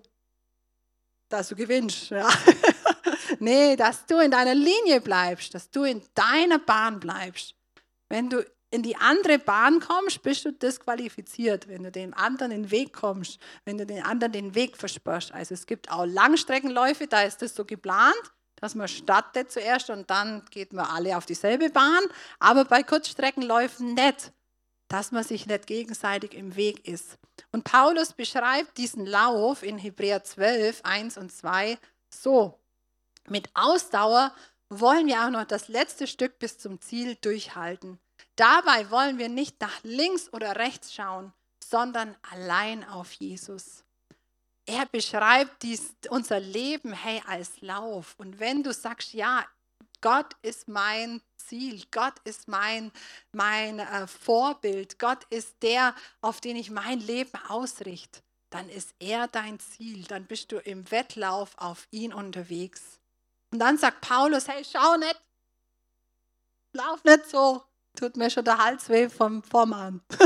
Dass du gewinnst. Ja. Nee, dass du in deiner Linie bleibst, dass du in deiner Bahn bleibst. Wenn du in die andere Bahn kommst, bist du disqualifiziert, wenn du dem anderen den Weg kommst, wenn du den anderen den Weg versperrst. Also es gibt auch Langstreckenläufe, da ist das so geplant, dass man startet zuerst und dann geht man alle auf dieselbe Bahn, aber bei Kurzstreckenläufen nicht, dass man sich nicht gegenseitig im Weg ist. Und Paulus beschreibt diesen Lauf in Hebräer 12, 1 und 2 so. Mit Ausdauer wollen wir auch noch das letzte Stück bis zum Ziel durchhalten. Dabei wollen wir nicht nach links oder rechts schauen, sondern allein auf Jesus. Er beschreibt dies, unser Leben hey, als Lauf. Und wenn du sagst, ja, Gott ist mein Ziel, Gott ist mein, mein äh, Vorbild, Gott ist der, auf den ich mein Leben ausrichte, dann ist er dein Ziel, dann bist du im Wettlauf auf ihn unterwegs. Und dann sagt Paulus, hey, schau nicht, lauf nicht so, tut mir schon der Hals weh vom Vormann. <laughs>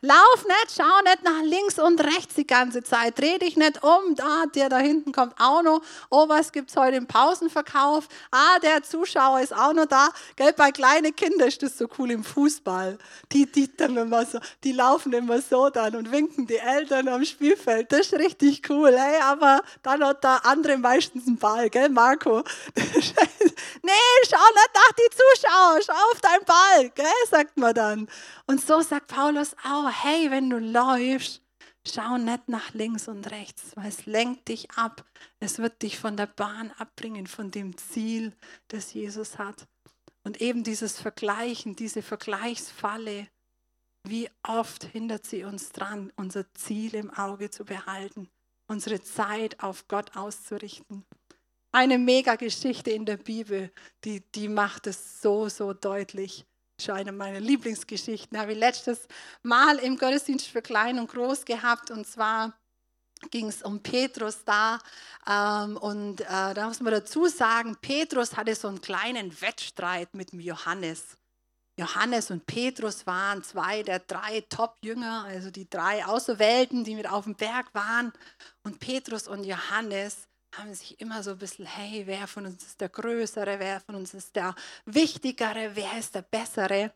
Lauf nicht, schau nicht nach links und rechts die ganze Zeit. Dreh dich nicht um. Da, der da hinten kommt auch noch. Oh, was gibt es heute im Pausenverkauf? Ah, der Zuschauer ist auch noch da. Gell, bei kleinen Kindern ist das so cool im Fußball. Die, die, dann immer so, die laufen immer so dann und winken die Eltern am Spielfeld. Das ist richtig cool. Hey, aber dann hat der andere meistens einen Ball, gell, Marco? <laughs> nee, schau nicht nach die Zuschauer, schau auf deinen Ball, gell, sagt man dann. Und so sagt Paulus auch, hey, wenn du läufst, schau nicht nach links und rechts, weil es lenkt dich ab. Es wird dich von der Bahn abbringen, von dem Ziel, das Jesus hat. Und eben dieses Vergleichen, diese Vergleichsfalle, wie oft hindert sie uns dran, unser Ziel im Auge zu behalten, unsere Zeit auf Gott auszurichten. Eine Mega-Geschichte in der Bibel, die, die macht es so, so deutlich schon eine meiner Lieblingsgeschichten. Habe ich letztes Mal im Gottesdienst für Klein und Groß gehabt und zwar ging es um Petrus da. Ähm, und äh, da muss man dazu sagen, Petrus hatte so einen kleinen Wettstreit mit dem Johannes. Johannes und Petrus waren zwei der drei Top-Jünger, also die drei Auserwählten, die mit auf dem Berg waren. Und Petrus und Johannes haben sich immer so ein bisschen, hey, wer von uns ist der Größere, wer von uns ist der Wichtigere, wer ist der Bessere.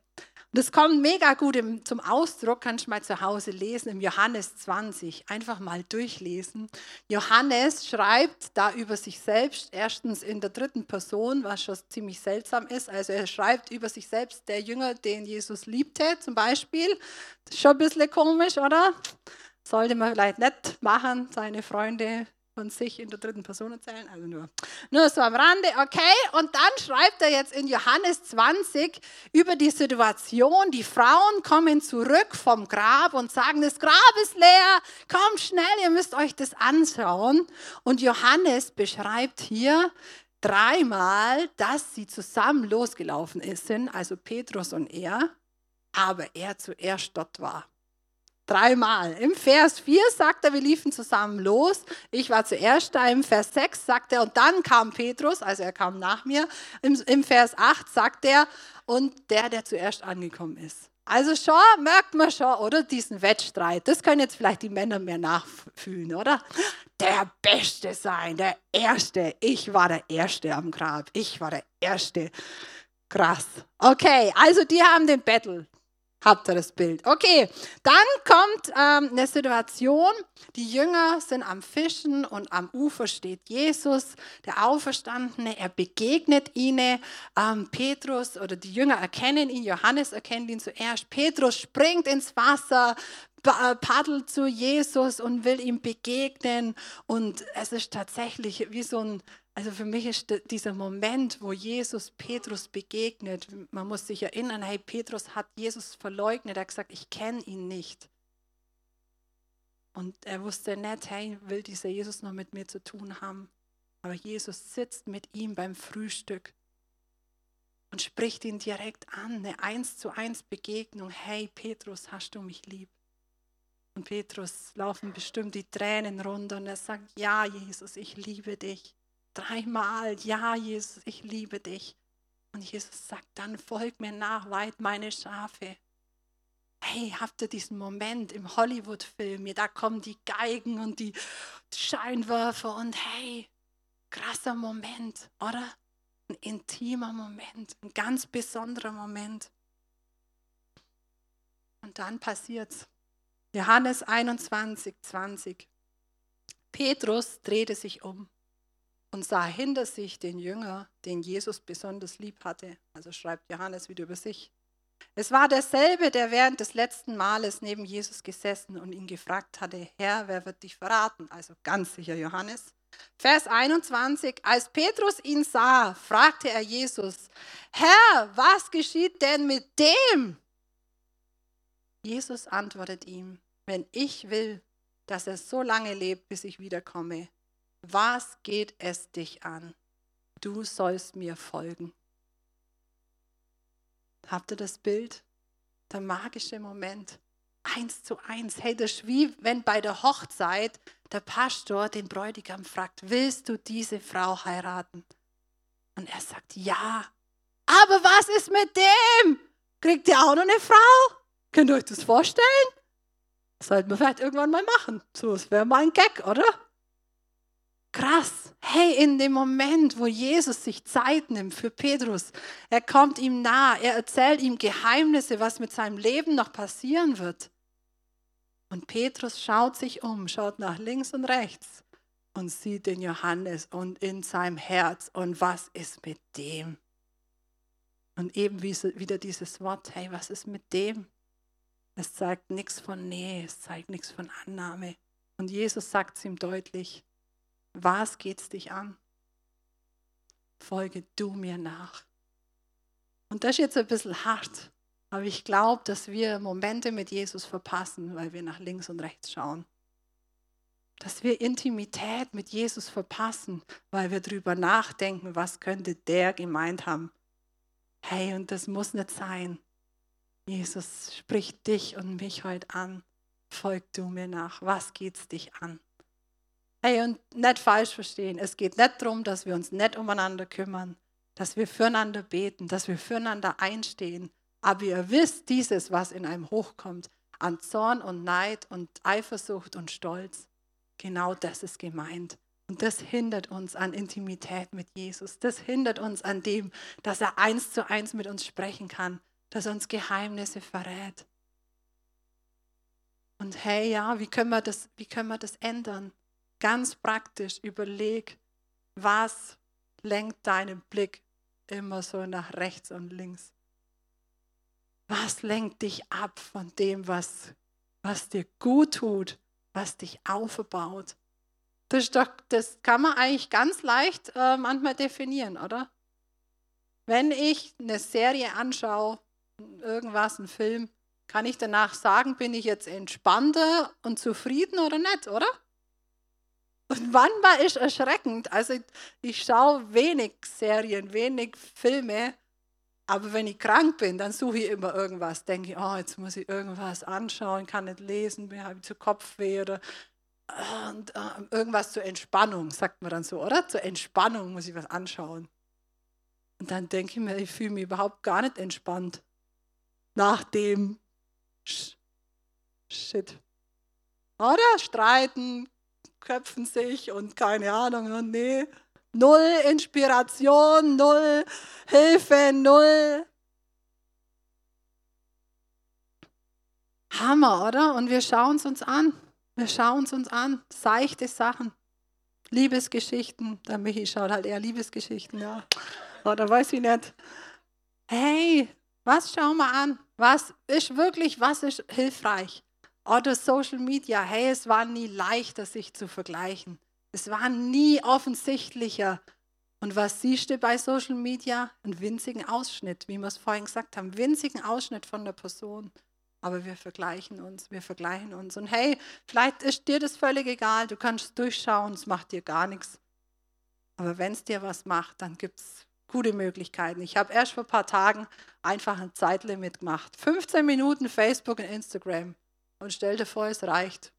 Und das kommt mega gut im, zum Ausdruck, kannst du mal zu Hause lesen, im Johannes 20, einfach mal durchlesen. Johannes schreibt da über sich selbst, erstens in der dritten Person, was schon ziemlich seltsam ist. Also er schreibt über sich selbst, der Jünger, den Jesus liebte, zum Beispiel. Das ist schon ein bisschen komisch, oder? Sollte man vielleicht nicht machen, seine Freunde von sich in der dritten Person erzählen, also nur, nur so am Rande, okay? Und dann schreibt er jetzt in Johannes 20 über die Situation, die Frauen kommen zurück vom Grab und sagen, das Grab ist leer, kommt schnell, ihr müsst euch das anschauen. Und Johannes beschreibt hier dreimal, dass sie zusammen losgelaufen sind, also Petrus und er, aber er zuerst dort war. Dreimal. Im Vers 4 sagt er, wir liefen zusammen los. Ich war zuerst da. Im Vers 6 sagt er, und dann kam Petrus, also er kam nach mir. Im, im Vers 8 sagt er, und der, der zuerst angekommen ist. Also schon merkt man schon, oder? Diesen Wettstreit. Das können jetzt vielleicht die Männer mehr nachfühlen, oder? Der Beste sein, der Erste. Ich war der Erste am Grab. Ich war der Erste. Krass. Okay, also die haben den Battle. Habt ihr das Bild? Okay, dann kommt ähm, eine Situation. Die Jünger sind am Fischen und am Ufer steht Jesus, der Auferstandene. Er begegnet ihnen. Ähm, Petrus oder die Jünger erkennen ihn. Johannes erkennt ihn zuerst. Petrus springt ins Wasser, paddelt zu Jesus und will ihm begegnen. Und es ist tatsächlich wie so ein also für mich ist dieser Moment, wo Jesus Petrus begegnet, man muss sich erinnern, hey, Petrus hat Jesus verleugnet, er hat gesagt, ich kenne ihn nicht. Und er wusste nicht, hey, will dieser Jesus noch mit mir zu tun haben. Aber Jesus sitzt mit ihm beim Frühstück und spricht ihn direkt an, eine eins zu eins Begegnung. Hey, Petrus, hast du mich lieb? Und Petrus laufen bestimmt die Tränen runter und er sagt, ja, Jesus, ich liebe dich dreimal, ja, Jesus, ich liebe dich. Und Jesus sagt, dann folg mir nach, weit meine Schafe. Hey, habt ihr diesen Moment im Hollywood-Film? Da kommen die Geigen und die Scheinwerfer und hey, krasser Moment, oder? Ein intimer Moment, ein ganz besonderer Moment. Und dann passiert's. Johannes 21, 20. Petrus drehte sich um und sah hinter sich den Jünger, den Jesus besonders lieb hatte. Also schreibt Johannes wieder über sich. Es war derselbe, der während des letzten Males neben Jesus gesessen und ihn gefragt hatte, Herr, wer wird dich verraten? Also ganz sicher Johannes. Vers 21, als Petrus ihn sah, fragte er Jesus, Herr, was geschieht denn mit dem? Jesus antwortet ihm, wenn ich will, dass er so lange lebt, bis ich wiederkomme, was geht es dich an? Du sollst mir folgen. Habt ihr das Bild? Der magische Moment. Eins zu eins. Hey, das ist wie wenn bei der Hochzeit der Pastor den Bräutigam fragt, willst du diese Frau heiraten? Und er sagt, ja. Aber was ist mit dem? Kriegt ihr auch noch eine Frau? Könnt ihr euch das vorstellen? Sollten wir vielleicht irgendwann mal machen. So, das wäre mal ein Gag, oder? Krass. Hey, in dem Moment, wo Jesus sich Zeit nimmt für Petrus, er kommt ihm nah, er erzählt ihm Geheimnisse, was mit seinem Leben noch passieren wird. Und Petrus schaut sich um, schaut nach links und rechts und sieht den Johannes und in seinem Herz und was ist mit dem? Und eben wieder dieses Wort, hey, was ist mit dem? Es zeigt nichts von Nähe, es zeigt nichts von Annahme. Und Jesus sagt es ihm deutlich, was geht's dich an? Folge du mir nach. Und das ist jetzt ein bisschen hart, aber ich glaube, dass wir Momente mit Jesus verpassen, weil wir nach links und rechts schauen. Dass wir Intimität mit Jesus verpassen, weil wir darüber nachdenken, was könnte der gemeint haben. Hey, und das muss nicht sein. Jesus spricht dich und mich heute an. Folg du mir nach. Was geht's dich an? Hey, und nicht falsch verstehen. Es geht nicht darum, dass wir uns nicht umeinander kümmern, dass wir füreinander beten, dass wir füreinander einstehen. Aber ihr wisst dieses, was in einem hochkommt, an Zorn und Neid und Eifersucht und Stolz. Genau das ist gemeint. Und das hindert uns an Intimität mit Jesus. Das hindert uns an dem, dass er eins zu eins mit uns sprechen kann, dass er uns Geheimnisse verrät. Und hey, ja, wie können wir das, wie können wir das ändern? Ganz praktisch überleg, was lenkt deinen Blick immer so nach rechts und links? Was lenkt dich ab von dem, was, was dir gut tut, was dich aufbaut? Das, doch, das kann man eigentlich ganz leicht äh, manchmal definieren, oder? Wenn ich eine Serie anschaue, irgendwas, einen Film, kann ich danach sagen, bin ich jetzt entspannter und zufrieden oder nicht, oder? Und manchmal ist erschreckend. Also ich, ich schaue wenig Serien, wenig Filme, aber wenn ich krank bin, dann suche ich immer irgendwas. Denke ich, oh, jetzt muss ich irgendwas anschauen, kann nicht lesen, habe ich zu Kopfweh oder und, äh, irgendwas zur Entspannung, sagt man dann so, oder? Zur Entspannung muss ich was anschauen. Und dann denke ich mir, ich fühle mich überhaupt gar nicht entspannt nach dem Shit. Oder? Streiten, köpfen sich und keine Ahnung, und nee. Null Inspiration, null Hilfe, null. Hammer, oder? Und wir schauen es uns an. Wir schauen es uns an. Seichte Sachen. Liebesgeschichten. Der Michi schaut halt eher Liebesgeschichten, ja. Oder weiß ich nicht. Hey, was schauen wir an? Was ist wirklich, was ist hilfreich? Oder Social Media. Hey, es war nie leichter, sich zu vergleichen. Es war nie offensichtlicher. Und was siehst du bei Social Media? Einen winzigen Ausschnitt, wie wir es vorhin gesagt haben. Winzigen Ausschnitt von der Person. Aber wir vergleichen uns, wir vergleichen uns. Und hey, vielleicht ist dir das völlig egal, du kannst durchschauen, es macht dir gar nichts. Aber wenn es dir was macht, dann gibt es gute Möglichkeiten. Ich habe erst vor ein paar Tagen einfach ein Zeitlimit gemacht. 15 Minuten Facebook und Instagram. Und stell dir vor, es reicht.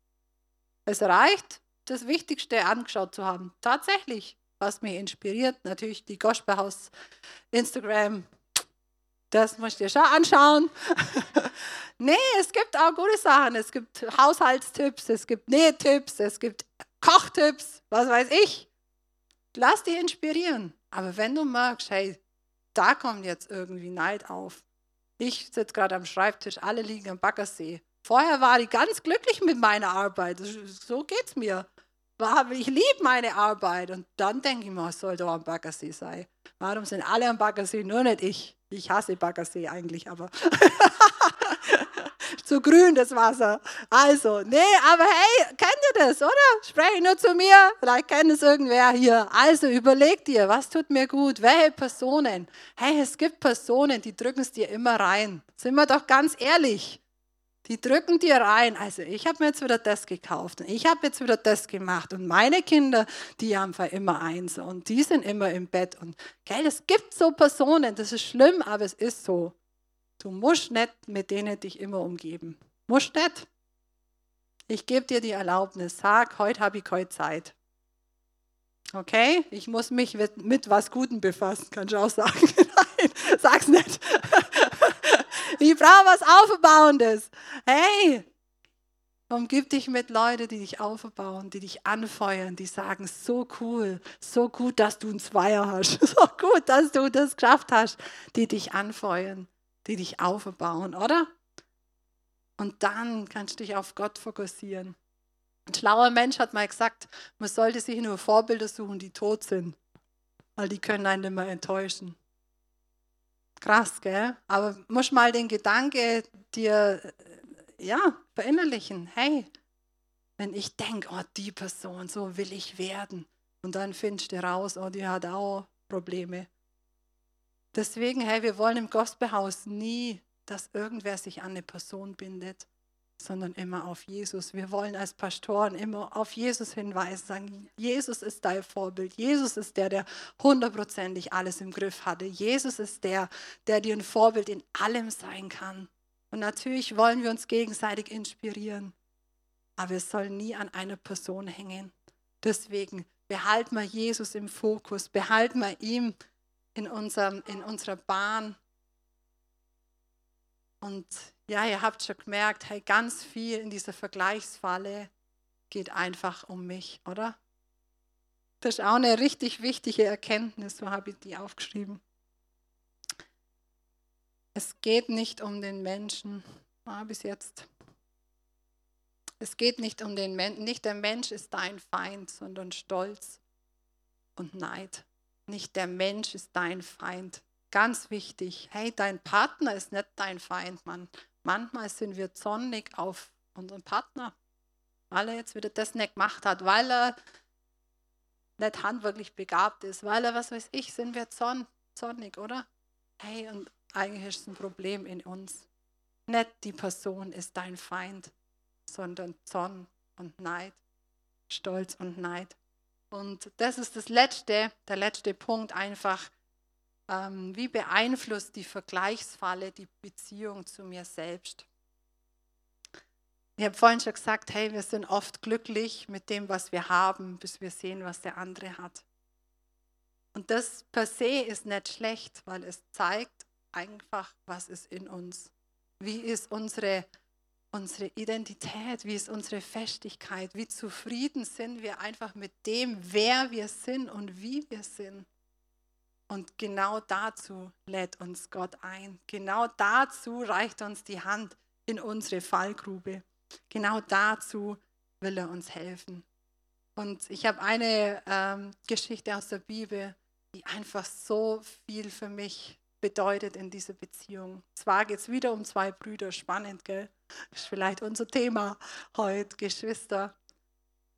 Es reicht, das Wichtigste angeschaut zu haben. Tatsächlich, was mich inspiriert, natürlich die Gospelhaus Instagram. Das musst du dir schon anschauen. <laughs> nee, es gibt auch gute Sachen. Es gibt Haushaltstipps, es gibt Nähtipps, es gibt Kochtipps, was weiß ich. Lass dich inspirieren. Aber wenn du merkst, hey, da kommt jetzt irgendwie Neid auf. Ich sitze gerade am Schreibtisch, alle liegen am Baggersee. Vorher war ich ganz glücklich mit meiner Arbeit. So geht es mir. Ich liebe meine Arbeit. Und dann denke ich mir, es soll doch am Baggersee sein. Warum sind alle am Baggersee, nur nicht ich? Ich hasse Baggersee eigentlich, aber <laughs> zu grün das Wasser. Also, nee, aber hey, kennt ihr das, oder? Spreche nur zu mir, vielleicht kennt es irgendwer hier. Also überleg dir, was tut mir gut? Welche Personen? Hey, es gibt Personen, die drücken es dir immer rein. Sind wir doch ganz ehrlich. Die drücken dir rein. Also ich habe mir jetzt wieder das gekauft und ich habe jetzt wieder das gemacht und meine Kinder, die haben immer eins und die sind immer im Bett und gell, es gibt so Personen, das ist schlimm, aber es ist so. Du musst nicht mit denen dich immer umgeben. Musst nicht. Ich gebe dir die Erlaubnis, sag, heute habe ich keine Zeit. Okay, ich muss mich mit, mit was Gutem befassen, kannst du auch sagen. <laughs> Nein, sag's nicht. <laughs> Ich brauche was Aufbauendes. Hey, umgib dich mit Leuten, die dich aufbauen, die dich anfeuern, die sagen, so cool, so gut, dass du ein Zweier hast, <laughs> so gut, dass du das geschafft hast, die dich anfeuern, die dich aufbauen, oder? Und dann kannst du dich auf Gott fokussieren. Ein schlauer Mensch hat mal gesagt, man sollte sich nur Vorbilder suchen, die tot sind, weil die können einen immer enttäuschen. Krass, gell? Aber muss mal den Gedanke dir ja, verinnerlichen. Hey, wenn ich denke, oh, die Person, so will ich werden. Und dann findest du raus, oh, die hat auch Probleme. Deswegen, hey, wir wollen im Gospelhaus nie, dass irgendwer sich an eine Person bindet sondern immer auf Jesus. Wir wollen als Pastoren immer auf Jesus hinweisen, sagen, Jesus ist dein Vorbild. Jesus ist der, der hundertprozentig alles im Griff hatte. Jesus ist der, der dir ein Vorbild in allem sein kann. Und natürlich wollen wir uns gegenseitig inspirieren, aber es soll nie an einer Person hängen. Deswegen behalten wir Jesus im Fokus, behalten wir ihn in, unserem, in unserer Bahn. Und ja, ihr habt schon gemerkt, hey, ganz viel in dieser Vergleichsfalle geht einfach um mich, oder? Das ist auch eine richtig wichtige Erkenntnis, so habe ich die aufgeschrieben. Es geht nicht um den Menschen, ah, bis jetzt. Es geht nicht um den Menschen, nicht der Mensch ist dein Feind, sondern Stolz und Neid. Nicht der Mensch ist dein Feind. Ganz wichtig, hey, dein Partner ist nicht dein Feind, Mann. Manchmal sind wir zornig auf unseren Partner, weil er jetzt wieder das nicht gemacht hat, weil er nicht handwerklich begabt ist, weil er, was weiß ich, sind wir zorn, zornig, oder? Hey, und eigentlich ist es ein Problem in uns. Nicht die Person ist dein Feind, sondern Zorn und Neid, Stolz und Neid. Und das ist das letzte, der letzte Punkt einfach. Ähm, wie beeinflusst die Vergleichsfalle die Beziehung zu mir selbst? Ich habe vorhin schon gesagt, hey, wir sind oft glücklich mit dem, was wir haben, bis wir sehen, was der andere hat. Und das per se ist nicht schlecht, weil es zeigt einfach, was ist in uns. Wie ist unsere, unsere Identität, wie ist unsere Festigkeit, wie zufrieden sind wir einfach mit dem, wer wir sind und wie wir sind. Und genau dazu lädt uns Gott ein. Genau dazu reicht uns die Hand in unsere Fallgrube. Genau dazu will er uns helfen. Und ich habe eine ähm, Geschichte aus der Bibel, die einfach so viel für mich bedeutet in dieser Beziehung. Zwar geht es wieder um zwei Brüder, spannend, gell? Das ist vielleicht unser Thema heute, Geschwister.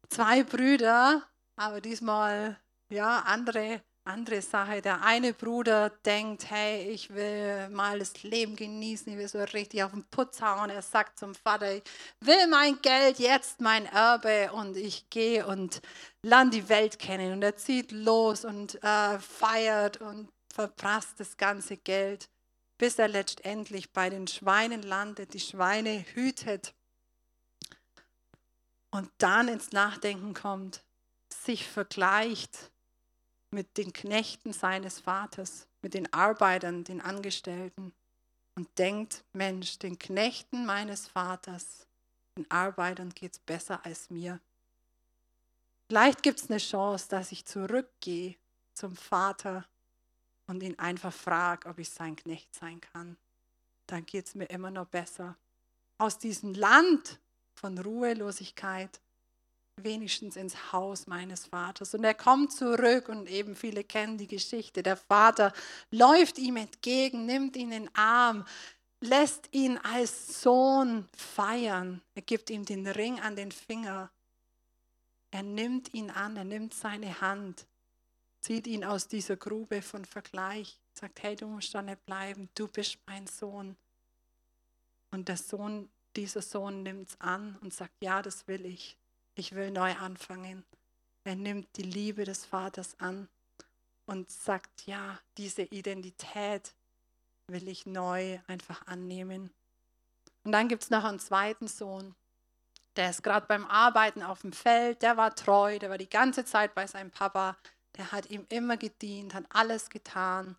Zwei Brüder, aber diesmal ja andere andere Sache. Der eine Bruder denkt, hey, ich will mal das Leben genießen, ich will so richtig auf den Putz hauen. Er sagt zum Vater, ich will mein Geld, jetzt mein Erbe und ich gehe und lerne die Welt kennen. Und er zieht los und äh, feiert und verprasst das ganze Geld, bis er letztendlich bei den Schweinen landet, die Schweine hütet und dann ins Nachdenken kommt, sich vergleicht mit den Knechten seines Vaters, mit den Arbeitern, den Angestellten und denkt, Mensch, den Knechten meines Vaters, den Arbeitern geht es besser als mir. Vielleicht gibt es eine Chance, dass ich zurückgehe zum Vater und ihn einfach frage, ob ich sein Knecht sein kann. Dann geht es mir immer noch besser. Aus diesem Land von Ruhelosigkeit wenigstens ins Haus meines Vaters. Und er kommt zurück und eben viele kennen die Geschichte. Der Vater läuft ihm entgegen, nimmt ihn in den Arm, lässt ihn als Sohn feiern. Er gibt ihm den Ring an den Finger. Er nimmt ihn an, er nimmt seine Hand, zieht ihn aus dieser Grube von Vergleich, sagt, hey, du musst da nicht bleiben, du bist mein Sohn. Und der Sohn, dieser Sohn nimmt es an und sagt, ja, das will ich ich will neu anfangen. Er nimmt die Liebe des Vaters an und sagt, ja, diese Identität will ich neu einfach annehmen. Und dann gibt es noch einen zweiten Sohn, der ist gerade beim Arbeiten auf dem Feld, der war treu, der war die ganze Zeit bei seinem Papa, der hat ihm immer gedient, hat alles getan,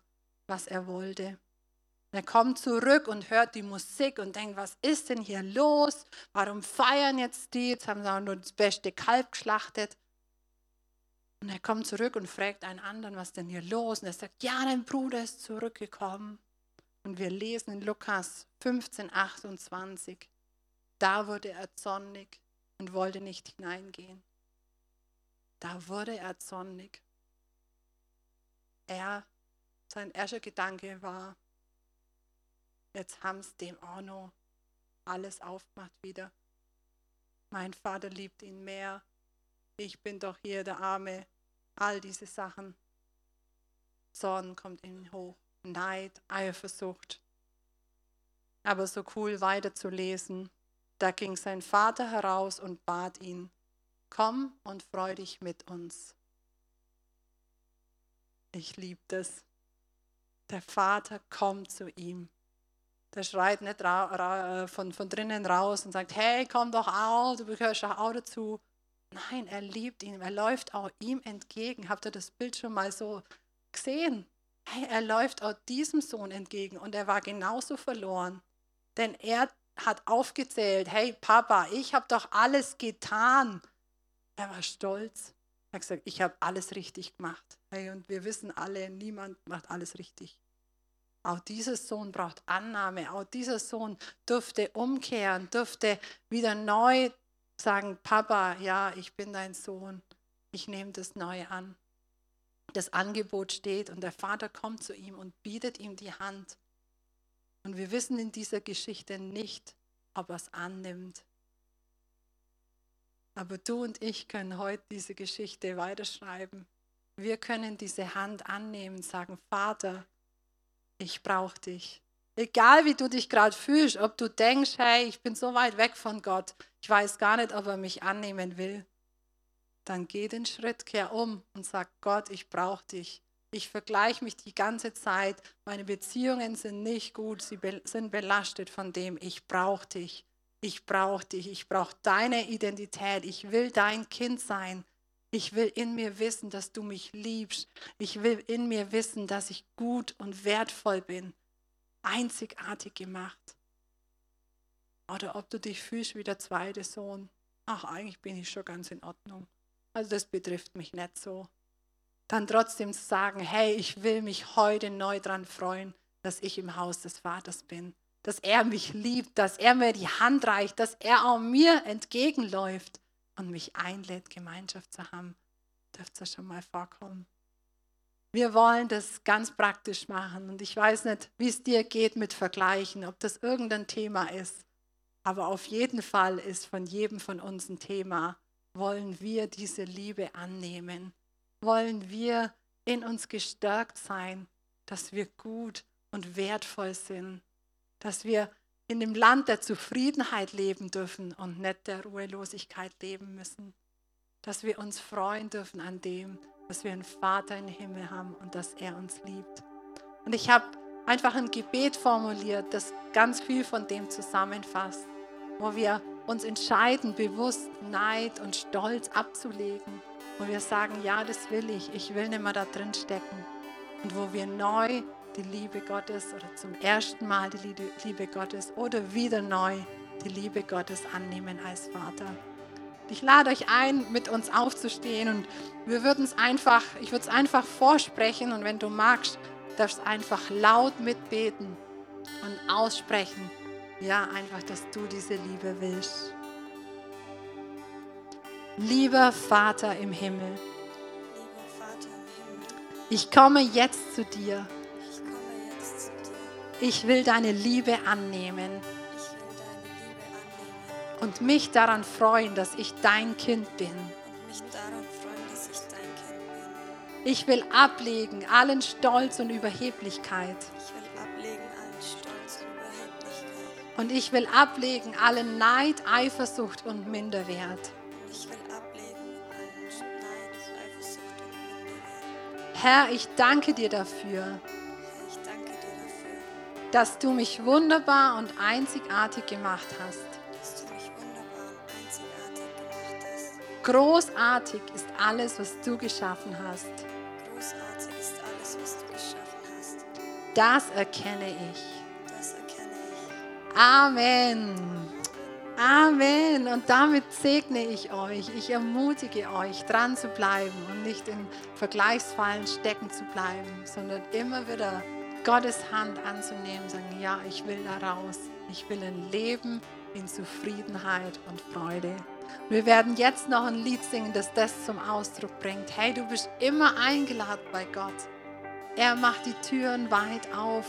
was er wollte. Er kommt zurück und hört die Musik und denkt, was ist denn hier los? Warum feiern jetzt die? Jetzt haben sie auch nur das beste Kalb geschlachtet. Und er kommt zurück und fragt einen anderen, was denn hier los? Und er sagt, ja, dein Bruder ist zurückgekommen. Und wir lesen in Lukas 15, 28, da wurde er zornig und wollte nicht hineingehen. Da wurde er zornig. Er, sein erster Gedanke war, Jetzt haben sie dem auch noch alles aufgemacht wieder. Mein Vater liebt ihn mehr. Ich bin doch hier der Arme. All diese Sachen. Zorn kommt in ihn hoch. Neid, Eifersucht. Aber so cool weiterzulesen. Da ging sein Vater heraus und bat ihn, komm und freu dich mit uns. Ich liebe das. Der Vater kommt zu ihm der schreit nicht äh, von, von drinnen raus und sagt, hey, komm doch auch, du gehörst auch dazu. Nein, er liebt ihn, er läuft auch ihm entgegen. Habt ihr das Bild schon mal so gesehen? Hey, er läuft auch diesem Sohn entgegen und er war genauso verloren. Denn er hat aufgezählt, hey Papa, ich habe doch alles getan. Er war stolz. Er hat gesagt, ich habe alles richtig gemacht. Hey, und wir wissen alle, niemand macht alles richtig. Auch dieser Sohn braucht Annahme. Auch dieser Sohn dürfte umkehren, dürfte wieder neu sagen, Papa, ja, ich bin dein Sohn. Ich nehme das neu an. Das Angebot steht und der Vater kommt zu ihm und bietet ihm die Hand. Und wir wissen in dieser Geschichte nicht, ob er es annimmt. Aber du und ich können heute diese Geschichte weiterschreiben. Wir können diese Hand annehmen, sagen, Vater, ich brauche dich. Egal wie du dich gerade fühlst, ob du denkst, hey, ich bin so weit weg von Gott, ich weiß gar nicht, ob er mich annehmen will, dann geh den Schritt, kehr um und sag, Gott, ich brauche dich. Ich vergleiche mich die ganze Zeit, meine Beziehungen sind nicht gut, sie sind belastet von dem, ich brauche dich ich brauche dich, ich brauche deine Identität, ich will dein Kind sein. Ich will in mir wissen, dass du mich liebst. Ich will in mir wissen, dass ich gut und wertvoll bin, einzigartig gemacht. Oder ob du dich fühlst wie der zweite Sohn. Ach, eigentlich bin ich schon ganz in Ordnung. Also das betrifft mich nicht so. Dann trotzdem zu sagen, hey, ich will mich heute neu daran freuen, dass ich im Haus des Vaters bin dass er mich liebt, dass er mir die Hand reicht, dass er auch mir entgegenläuft und mich einlädt, Gemeinschaft zu haben. Dürfte schon mal vorkommen. Wir wollen das ganz praktisch machen und ich weiß nicht, wie es dir geht mit Vergleichen, ob das irgendein Thema ist. Aber auf jeden Fall ist von jedem von uns ein Thema. Wollen wir diese Liebe annehmen? Wollen wir in uns gestärkt sein, dass wir gut und wertvoll sind? Dass wir in dem Land der Zufriedenheit leben dürfen und nicht der Ruhelosigkeit leben müssen. Dass wir uns freuen dürfen an dem, dass wir einen Vater im Himmel haben und dass er uns liebt. Und ich habe einfach ein Gebet formuliert, das ganz viel von dem zusammenfasst, wo wir uns entscheiden, bewusst Neid und Stolz abzulegen, wo wir sagen, ja, das will ich, ich will nicht mehr da drin stecken. Und wo wir neu die Liebe Gottes oder zum ersten Mal die Liebe Gottes oder wieder neu die Liebe Gottes annehmen als Vater. Ich lade euch ein, mit uns aufzustehen und wir würden es einfach, ich würde es einfach vorsprechen und wenn du magst, darfst du einfach laut mitbeten und aussprechen. Ja, einfach, dass du diese Liebe willst. Lieber Vater im Himmel, ich komme jetzt zu dir ich will deine Liebe annehmen. Und mich daran freuen, dass ich dein Kind bin. Ich will ablegen allen Stolz und Überheblichkeit. Und ich will ablegen allen Neid, Eifersucht und Minderwert. Herr, ich danke dir dafür dass du mich wunderbar und einzigartig gemacht hast. Großartig ist alles, was du geschaffen hast. Großartig ist alles, was du geschaffen hast. Das erkenne ich. Das erkenne ich. Amen. Amen. Und damit segne ich euch. Ich ermutige euch, dran zu bleiben und nicht in Vergleichsfallen stecken zu bleiben, sondern immer wieder Gottes Hand anzunehmen, sagen, ja, ich will da raus. Ich will ein Leben in Zufriedenheit und Freude. Wir werden jetzt noch ein Lied singen, das das zum Ausdruck bringt. Hey, du bist immer eingeladen bei Gott. Er macht die Türen weit auf.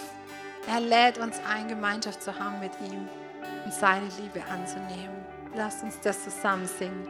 Er lädt uns ein, Gemeinschaft zu haben mit ihm und seine Liebe anzunehmen. Lass uns das zusammen singen.